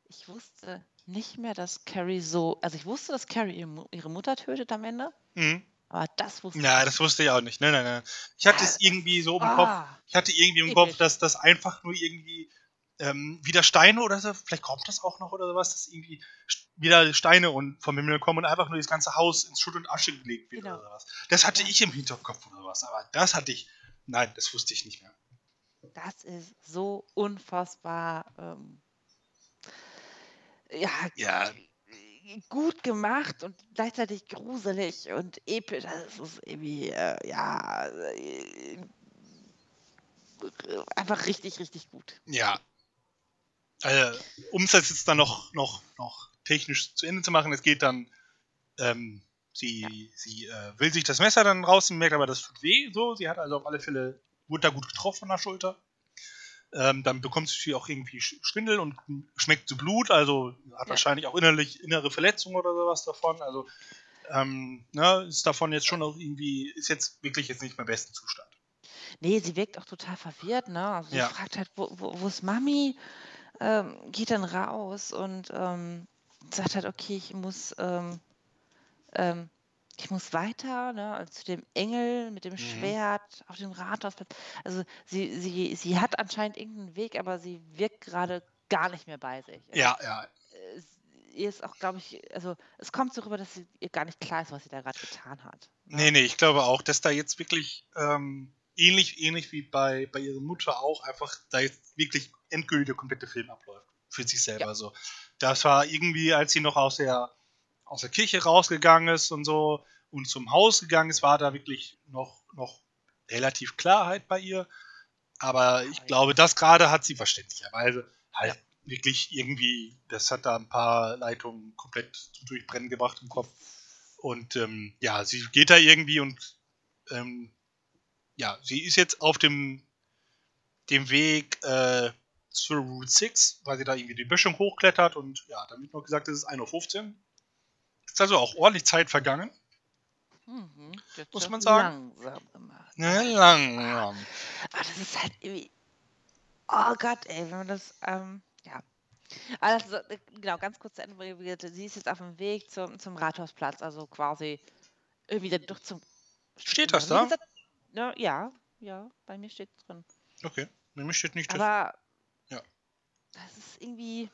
ich wusste nicht mehr, dass Carrie so. Also ich wusste, dass Carrie ihre Mu- ihre Mutter tötet am Ende, Mhm. aber das wusste Ja, ich das wusste ich auch nicht. Nein, nein, nein. Ich hatte es irgendwie so im Kopf, Ah, ich hatte irgendwie im. Kopf, dass das einfach nur irgendwie ähm, wieder Steine oder so, vielleicht kommt das auch noch oder sowas, dass irgendwie wieder Steine und vom Himmel kommen und einfach nur das ganze Haus ins Schutt und Asche gelegt wird Genau. oder sowas. Das hatte Ja. ich im Hinterkopf oder was, aber das hatte ich, nein, das wusste ich nicht mehr. das ist so unfassbar. Ähm, ja, Ja. gut gemacht und gleichzeitig gruselig und episch. Das ist irgendwie, äh, ja, äh, einfach richtig, richtig gut. Ja. Also, um es jetzt dann noch, noch, noch technisch zu Ende zu machen, es geht dann, ähm, sie, sie äh, will sich das Messer dann rausnehmen, merkt aber, das tut weh, so. Sie hat also auf alle Fälle, wurde da gut getroffen an der Schulter. Ähm, dann bekommt sie auch irgendwie Sch- Schwindel und schmeckt zu Blut, also hat Ja. wahrscheinlich auch innerlich innere Verletzungen oder sowas davon. Also ähm, ne, ist davon jetzt schon auch irgendwie, ist jetzt wirklich jetzt nicht mehr besten Zustand. Nee, sie wirkt auch total verwirrt, ne? Also sie Ja. fragt halt, wo, wo, wo ist Mami? Ähm, geht dann raus und ähm, sagt halt, okay, ich muss, ähm, ähm, ich muss weiter, ne? also Zu dem Engel mit dem Mhm. Schwert auf dem Rathausplatz. Also sie, sie, sie hat anscheinend irgendeinen Weg, aber sie wirkt gerade gar nicht mehr bei sich. Also, Ja, ja. äh, ihr ist auch, glaube ich, also es kommt so rüber, dass sie, ihr gar nicht klar ist, was sie da gerade getan hat. ne? Nee, nee, ich glaube auch, dass da jetzt wirklich ähm, ähnlich, ähnlich wie bei, bei ihrer Mutter auch einfach da jetzt wirklich endgültig der komplette Film abläuft. Für sich selber Ja. so. Das war irgendwie, als sie noch aus der, aus der Kirche rausgegangen ist und so und zum Haus gegangen ist, war da wirklich noch, noch relativ Klarheit bei ihr. Aber ich glaube, das gerade hat sie verständlicherweise halt wirklich irgendwie, das hat da ein paar Leitungen komplett zum Durchbrennen gebracht im Kopf. Und ähm, ja, sie geht da irgendwie und ähm, ja, sie ist jetzt auf dem, dem Weg äh, zur Route 6, weil sie da irgendwie die Böschung hochklettert und ja, wird noch gesagt, es ist 1.15 Uhr. Ist also auch ordentlich Zeit vergangen. Mhm. Muss man sagen. Langsam gemacht. Ja, langsam. Aber das ist halt irgendwie. Oh Gott, ey, wenn man das. Ähm, ja. Also, genau, ganz kurz zu Ende. Sie ist jetzt auf dem Weg zum, zum Rathausplatz, also quasi irgendwie durch zum. Steht das da? gesagt, ne, ja, ja, bei mir steht es drin. Okay, nämlich steht nicht drin. Aber. Ja. Das ist irgendwie.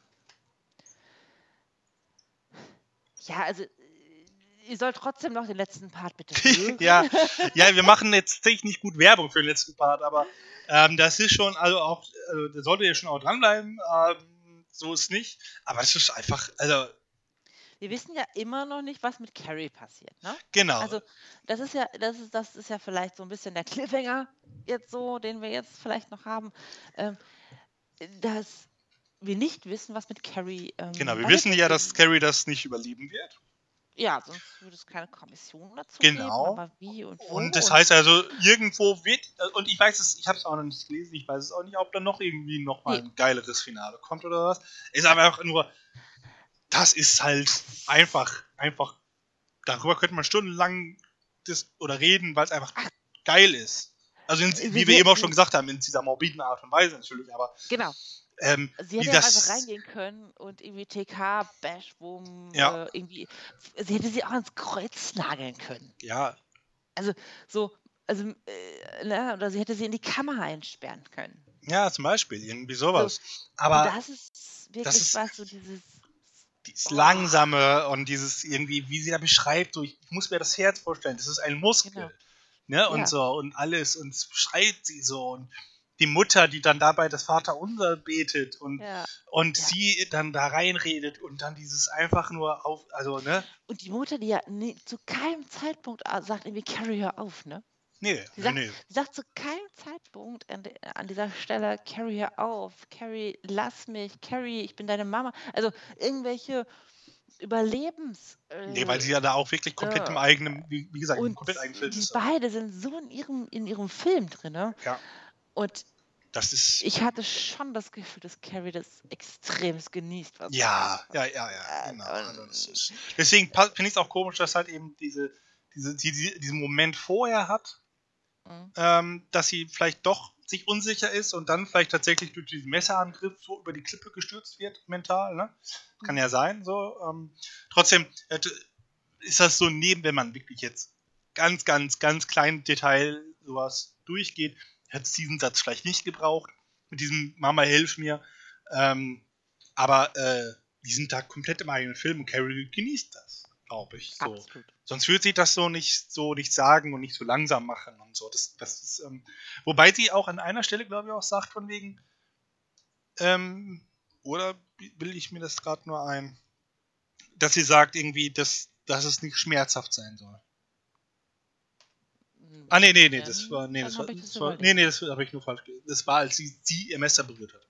Ja, also. äh, Ihr sollt trotzdem noch den letzten Part bitte hören. ja, ja, wir machen jetzt tatsächlich nicht gut Werbung für den letzten Part, aber ähm, das ist schon, also auch, also, da solltet ihr schon auch dranbleiben. Ähm, so ist nicht. Aber das ist einfach, also, Wir wissen ja immer noch nicht, was mit Carrie passiert, ne? genau. Also, das ist ja, das ist, das ist ja vielleicht so ein bisschen der Cliffhanger jetzt so, den wir jetzt vielleicht noch haben, ähm, dass wir nicht wissen, was mit Carrie. Ähm, genau, wir wissen ja, dass. Carrie das nicht überleben wird. Ja, sonst würde es keine Kommission dazu Genau. geben, aber wie und wo Und das heißt also, irgendwo wird, und ich weiß es, ich habe es auch noch nicht gelesen, ich weiß es auch nicht, ob da noch irgendwie noch mal Nee. ein geileres Finale kommt oder was. Ist aber einfach nur, das ist halt einfach, einfach, darüber könnte man stundenlang dis oder reden, weil es einfach geil ist. Also in, Wir- wie wir wir- eben auch schon gesagt haben, in dieser morbiden Art und Weise natürlich, aber Genau. Ähm, Sie wie hätte ja das, einfach reingehen können und irgendwie TK, Bash, Boom, Ja. äh, irgendwie. Sie hätte sie auch ans Kreuz nageln können. ja, So, also, äh, ne, oder sie hätte sie in die Kammer einsperren können. ja, zum Beispiel, irgendwie sowas. Aber und das ist wirklich ist- was, so dieses. dieses Oh. Langsame und dieses irgendwie, wie sie da beschreibt, so, ich muss mir das Herz vorstellen, das ist ein Muskel. Genau. Ne? Und Ja. so und alles und es beschreibt sie so und die Mutter, die dann dabei das Vaterunser betet und, Ja. und Ja. sie dann da reinredet und dann dieses einfach nur auf, also, ne? Und die Mutter, die ja nie, zu keinem Zeitpunkt äh, sagt irgendwie, Carrie, hör auf, ne? Nee, Sie nee, sagt, nee. sie sagt zu keinem Zeitpunkt an, an dieser Stelle, Carrie, hör auf, Carrie, lass mich, Carrie, ich bin deine Mama. Also irgendwelche Überlebens... Äh, Nee, weil sie ja da auch wirklich komplett äh, im eigenen, wie, wie gesagt, komplett eigenen Film die ist. beide sind so in ihrem, in ihrem Film drin, ne? Ja. Und ist. ich hatte schon das Gefühl, dass Carrie das extremst genießt. Ja, ja, ja, ja, Äh, genau. Also ist, deswegen finde ich es auch komisch, dass halt eben diese, diese, die, die, diesen Moment vorher hat, Mhm. ähm, dass sie vielleicht doch sich unsicher ist und dann vielleicht tatsächlich durch diesen Messerangriff so über die Klippe gestürzt wird, mental, ne? Kann ja sein, so. Ähm, trotzdem äh, ist das so neben, wenn man wirklich jetzt ganz, ganz, ganz klein Detail sowas durchgeht, hätte es diesen Satz vielleicht nicht gebraucht, mit diesem Mama, hilf mir. Ähm, aber äh, die sind da komplett im eigenen Film und Carrie genießt das, glaube ich. So. Absolut. Sonst würde sie das so nicht so nicht sagen und nicht so langsam machen und so. Das, das ist, ähm, wobei sie auch an einer Stelle, glaube ich, auch sagt, von wegen, ähm, oder will ich mir das gerade nur ein, dass sie sagt irgendwie, dass, dass es nicht schmerzhaft sein soll. Ah, nee, nee, nee, dann- das war, nee, dann das war, das war nee, nee, das habe ich nur falsch gelesen. Das war, als sie, sie ihr Messer berührt hat.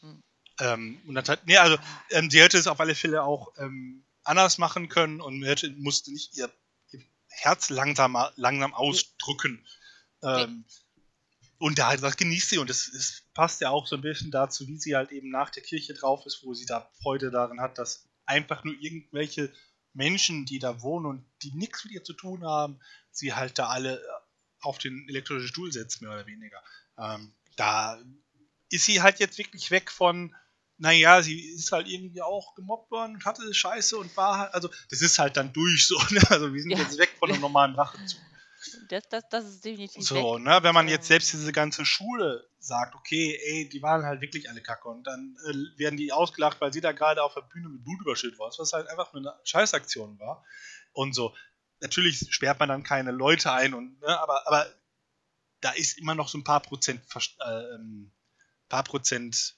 Hm. Ähm, und das hat, nee, also, ähm, sie hätte es auf alle Fälle auch ähm, anders machen können und hätte, musste nicht ihr, ihr Herz langsam, langsam ausdrücken. Ähm, und da das genießt sie und das, das passt ja auch so ein bisschen dazu, wie sie halt eben nach der Kirche drauf ist, wo sie da Freude daran hat, dass einfach nur irgendwelche Menschen, die da wohnen und die nichts mit ihr zu tun haben, sie halt da alle auf den elektrischen Stuhl setzt, mehr oder weniger. Ähm, da ist sie halt jetzt wirklich weg von, naja, sie ist halt irgendwie auch gemobbt worden und hatte Scheiße und war halt, also das ist halt dann durch so, ne? also wir sind Ja. jetzt weg von einem normalen Rachezug. Das, das, das ist definitiv. So, weg. ne, wenn man jetzt selbst diese ganze Schule sagt, okay, ey, die waren halt wirklich alle kacke und dann äh, werden die ausgelacht, weil sie da gerade auf der Bühne mit Blut überschüttet war, was halt einfach nur eine Scheißaktion war. Und so, natürlich sperrt man dann keine Leute ein und, ne, aber, aber da ist immer noch so ein paar Prozent, äh, ähm, paar Prozent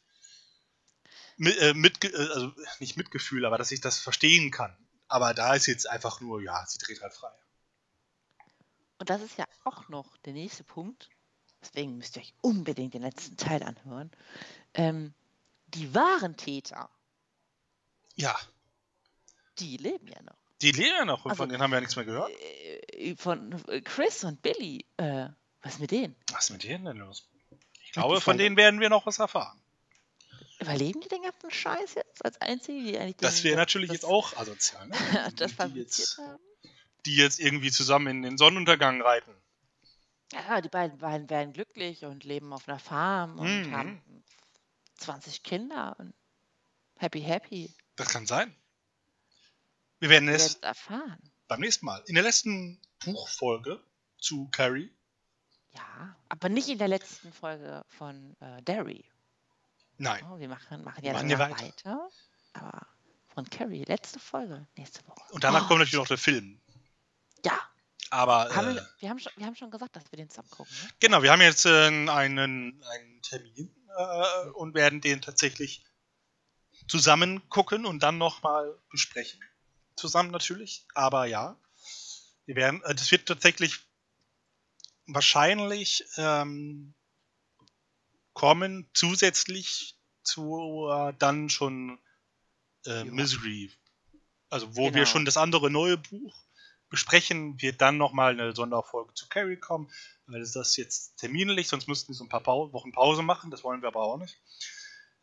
mit, äh, mit, äh, also nicht Mitgefühl, aber dass ich das verstehen kann. Aber da ist jetzt einfach nur, ja, sie dreht halt frei. Und das ist ja auch noch der nächste Punkt. Deswegen müsst ihr euch unbedingt den letzten Teil anhören. Ähm, die wahren Täter, Ja, die leben ja noch. Die leben ja noch und Also, von denen haben wir ja nichts mehr gehört. Äh, von äh, Chris und Billy. Äh, was ist mit denen? Was ist mit denen denn los? Ich glaube, von denen werden wir noch was erfahren. Überleben die den ganzen Scheiß jetzt als Einzige, die eigentlich Das wäre natürlich das, jetzt auch asozial, ne? das die, jetzt, haben? die jetzt irgendwie zusammen in den Sonnenuntergang reiten. Ja, die beiden, beiden werden glücklich und leben auf einer Farm und Mhm. haben 20 Kinder und happy, happy. Das kann sein. Wir werden Wir es erfahren. beim nächsten Mal. In der letzten Buchfolge zu Carrie. Ja, aber nicht in der letzten Folge von äh, Derry. Nein. Oh, wir machen, machen ja machen ja weiter. weiter. Aber von Carrie, letzte Folge, nächste Woche. Und danach Oh, kommt natürlich noch der Film. Ja, Aber haben äh, wir, wir, haben schon, wir haben schon gesagt, dass wir den zusammen gucken. Ne? genau, wir haben jetzt äh, einen, einen Termin äh, und werden den tatsächlich zusammen gucken und dann nochmal besprechen. Zusammen natürlich, aber ja. Wir werden, äh, das wird tatsächlich wahrscheinlich ähm, kommen zusätzlich zu äh, dann schon äh. Misery. Also wo wir Genau. schon das andere neue Buch besprechen, wird dann nochmal eine Sonderfolge zu Carrie kommen, weil es das jetzt terminlich, sonst müssten wir so ein paar Pau Wochen Pause machen, das wollen wir aber auch nicht.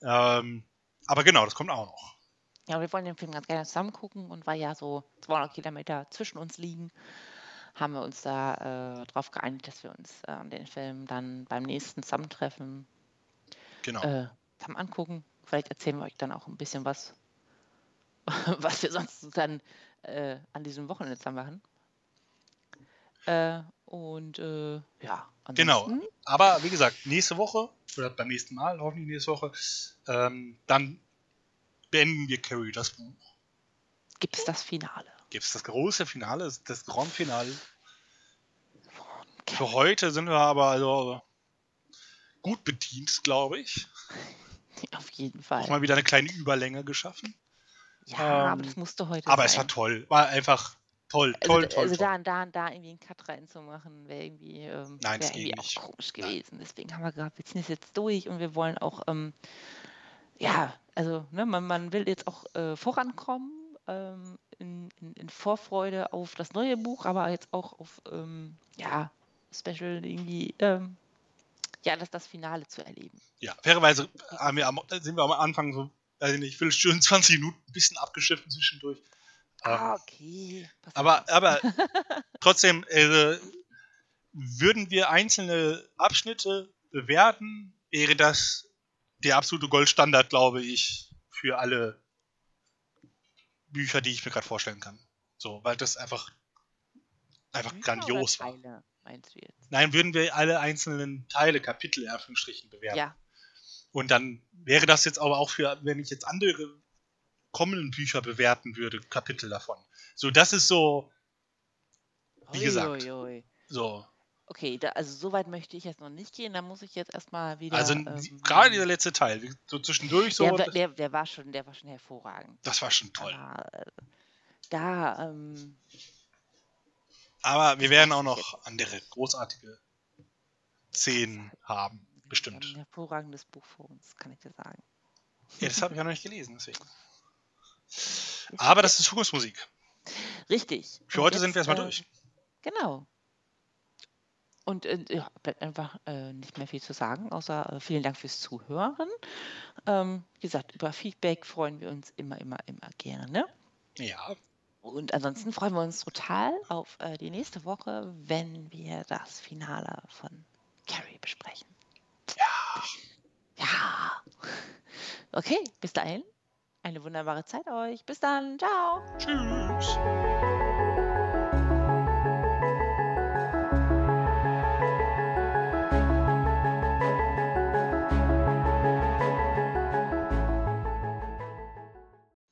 Ähm, aber genau, das kommt auch noch. Ja, wir wollen den Film ganz gerne zusammen gucken und weil ja so 200 Kilometer zwischen uns liegen, haben wir uns da äh, darauf geeinigt, dass wir uns äh, den Film dann beim nächsten Zusammentreffen Genau. äh, zusammen angucken. Vielleicht erzählen wir euch dann auch ein bisschen was, was wir sonst dann äh, an diesem Wochenende zusammen machen. Äh, und äh, ja, Genau. ansonsten, Aber wie gesagt, nächste Woche, oder beim nächsten Mal, hoffentlich nächste Woche, ähm, dann beenden wir Carrie das Buch. gibt es das Finale. Gibt es das große Finale, das- Grand Finale. Für heute sind wir aber also gut bedient, glaube ich. Auf jeden Fall. Auch mal wieder eine kleine Überlänge geschaffen. Ja, ähm, aber das musste heute Aber es sein. war toll. War einfach toll, Also, toll, d- toll. also toll. da, da, da irgendwie einen Cut reinzumachen, wäre irgendwie, ähm, Nein, wär irgendwie nicht. auch komisch Nein. gewesen. Deswegen haben wir gesagt, wir ziehen es jetzt durch und wir wollen auch, ähm, ja, also ne, man, man will jetzt auch äh, vorankommen ähm, in, in, in Vorfreude auf das neue Buch, aber jetzt auch auf, ähm, ja, Special irgendwie, ähm, ja, das, das Finale zu erleben. Ja, fairerweise haben wir am, sind wir am Anfang so, weiß ich nicht, Viertelstunde, 20 Minuten ein bisschen abgeschiffen zwischendurch. Ähm, Ah, okay. pass Aber, auf. aber trotzdem, äh, würden wir einzelne Abschnitte bewerten, wäre das der absolute Goldstandard, glaube ich, für alle Bücher, die ich mir gerade vorstellen kann. So, weil das einfach, einfach Bücher grandios war. Teile, meinst du jetzt? Nein, würden wir alle einzelnen Teile, Kapitel, in Anführungsstrichen, bewerten. Ja, Und dann wäre das jetzt aber auch für, wenn ich jetzt andere kommenden Bücher bewerten würde, Kapitel davon. So, das ist so, Wie gesagt. Ui, ui, ui. so. Okay, da, also so weit möchte ich jetzt noch nicht gehen. Da muss ich jetzt erstmal wieder. Also ähm, gerade dieser letzte Teil, so zwischendurch so, der, der, der war schon, der war schon hervorragend. das war schon toll. Aber, äh, da, ähm, Aber wir werden auch noch andere großartige Szenen haben, bestimmt. ein hervorragendes Buch vor uns, kann ich dir sagen. Ja, das habe ich ja noch nicht gelesen, deswegen. Aber das ist Zukunftsmusik. richtig. Für Und heute sind wir jetzt, erstmal äh, durch. Genau. Und äh, ja, bleibt einfach äh, nicht mehr viel zu sagen, außer äh, vielen Dank fürs Zuhören. Ähm, wie gesagt, über Feedback freuen wir uns immer, immer, immer gerne. Ja, Und ansonsten freuen wir uns total auf äh, die nächste Woche, wenn wir das Finale von Carrie besprechen. ja. Ja. Okay, bis dahin. Eine wunderbare Zeit euch. Bis dann. Ciao. Tschüss.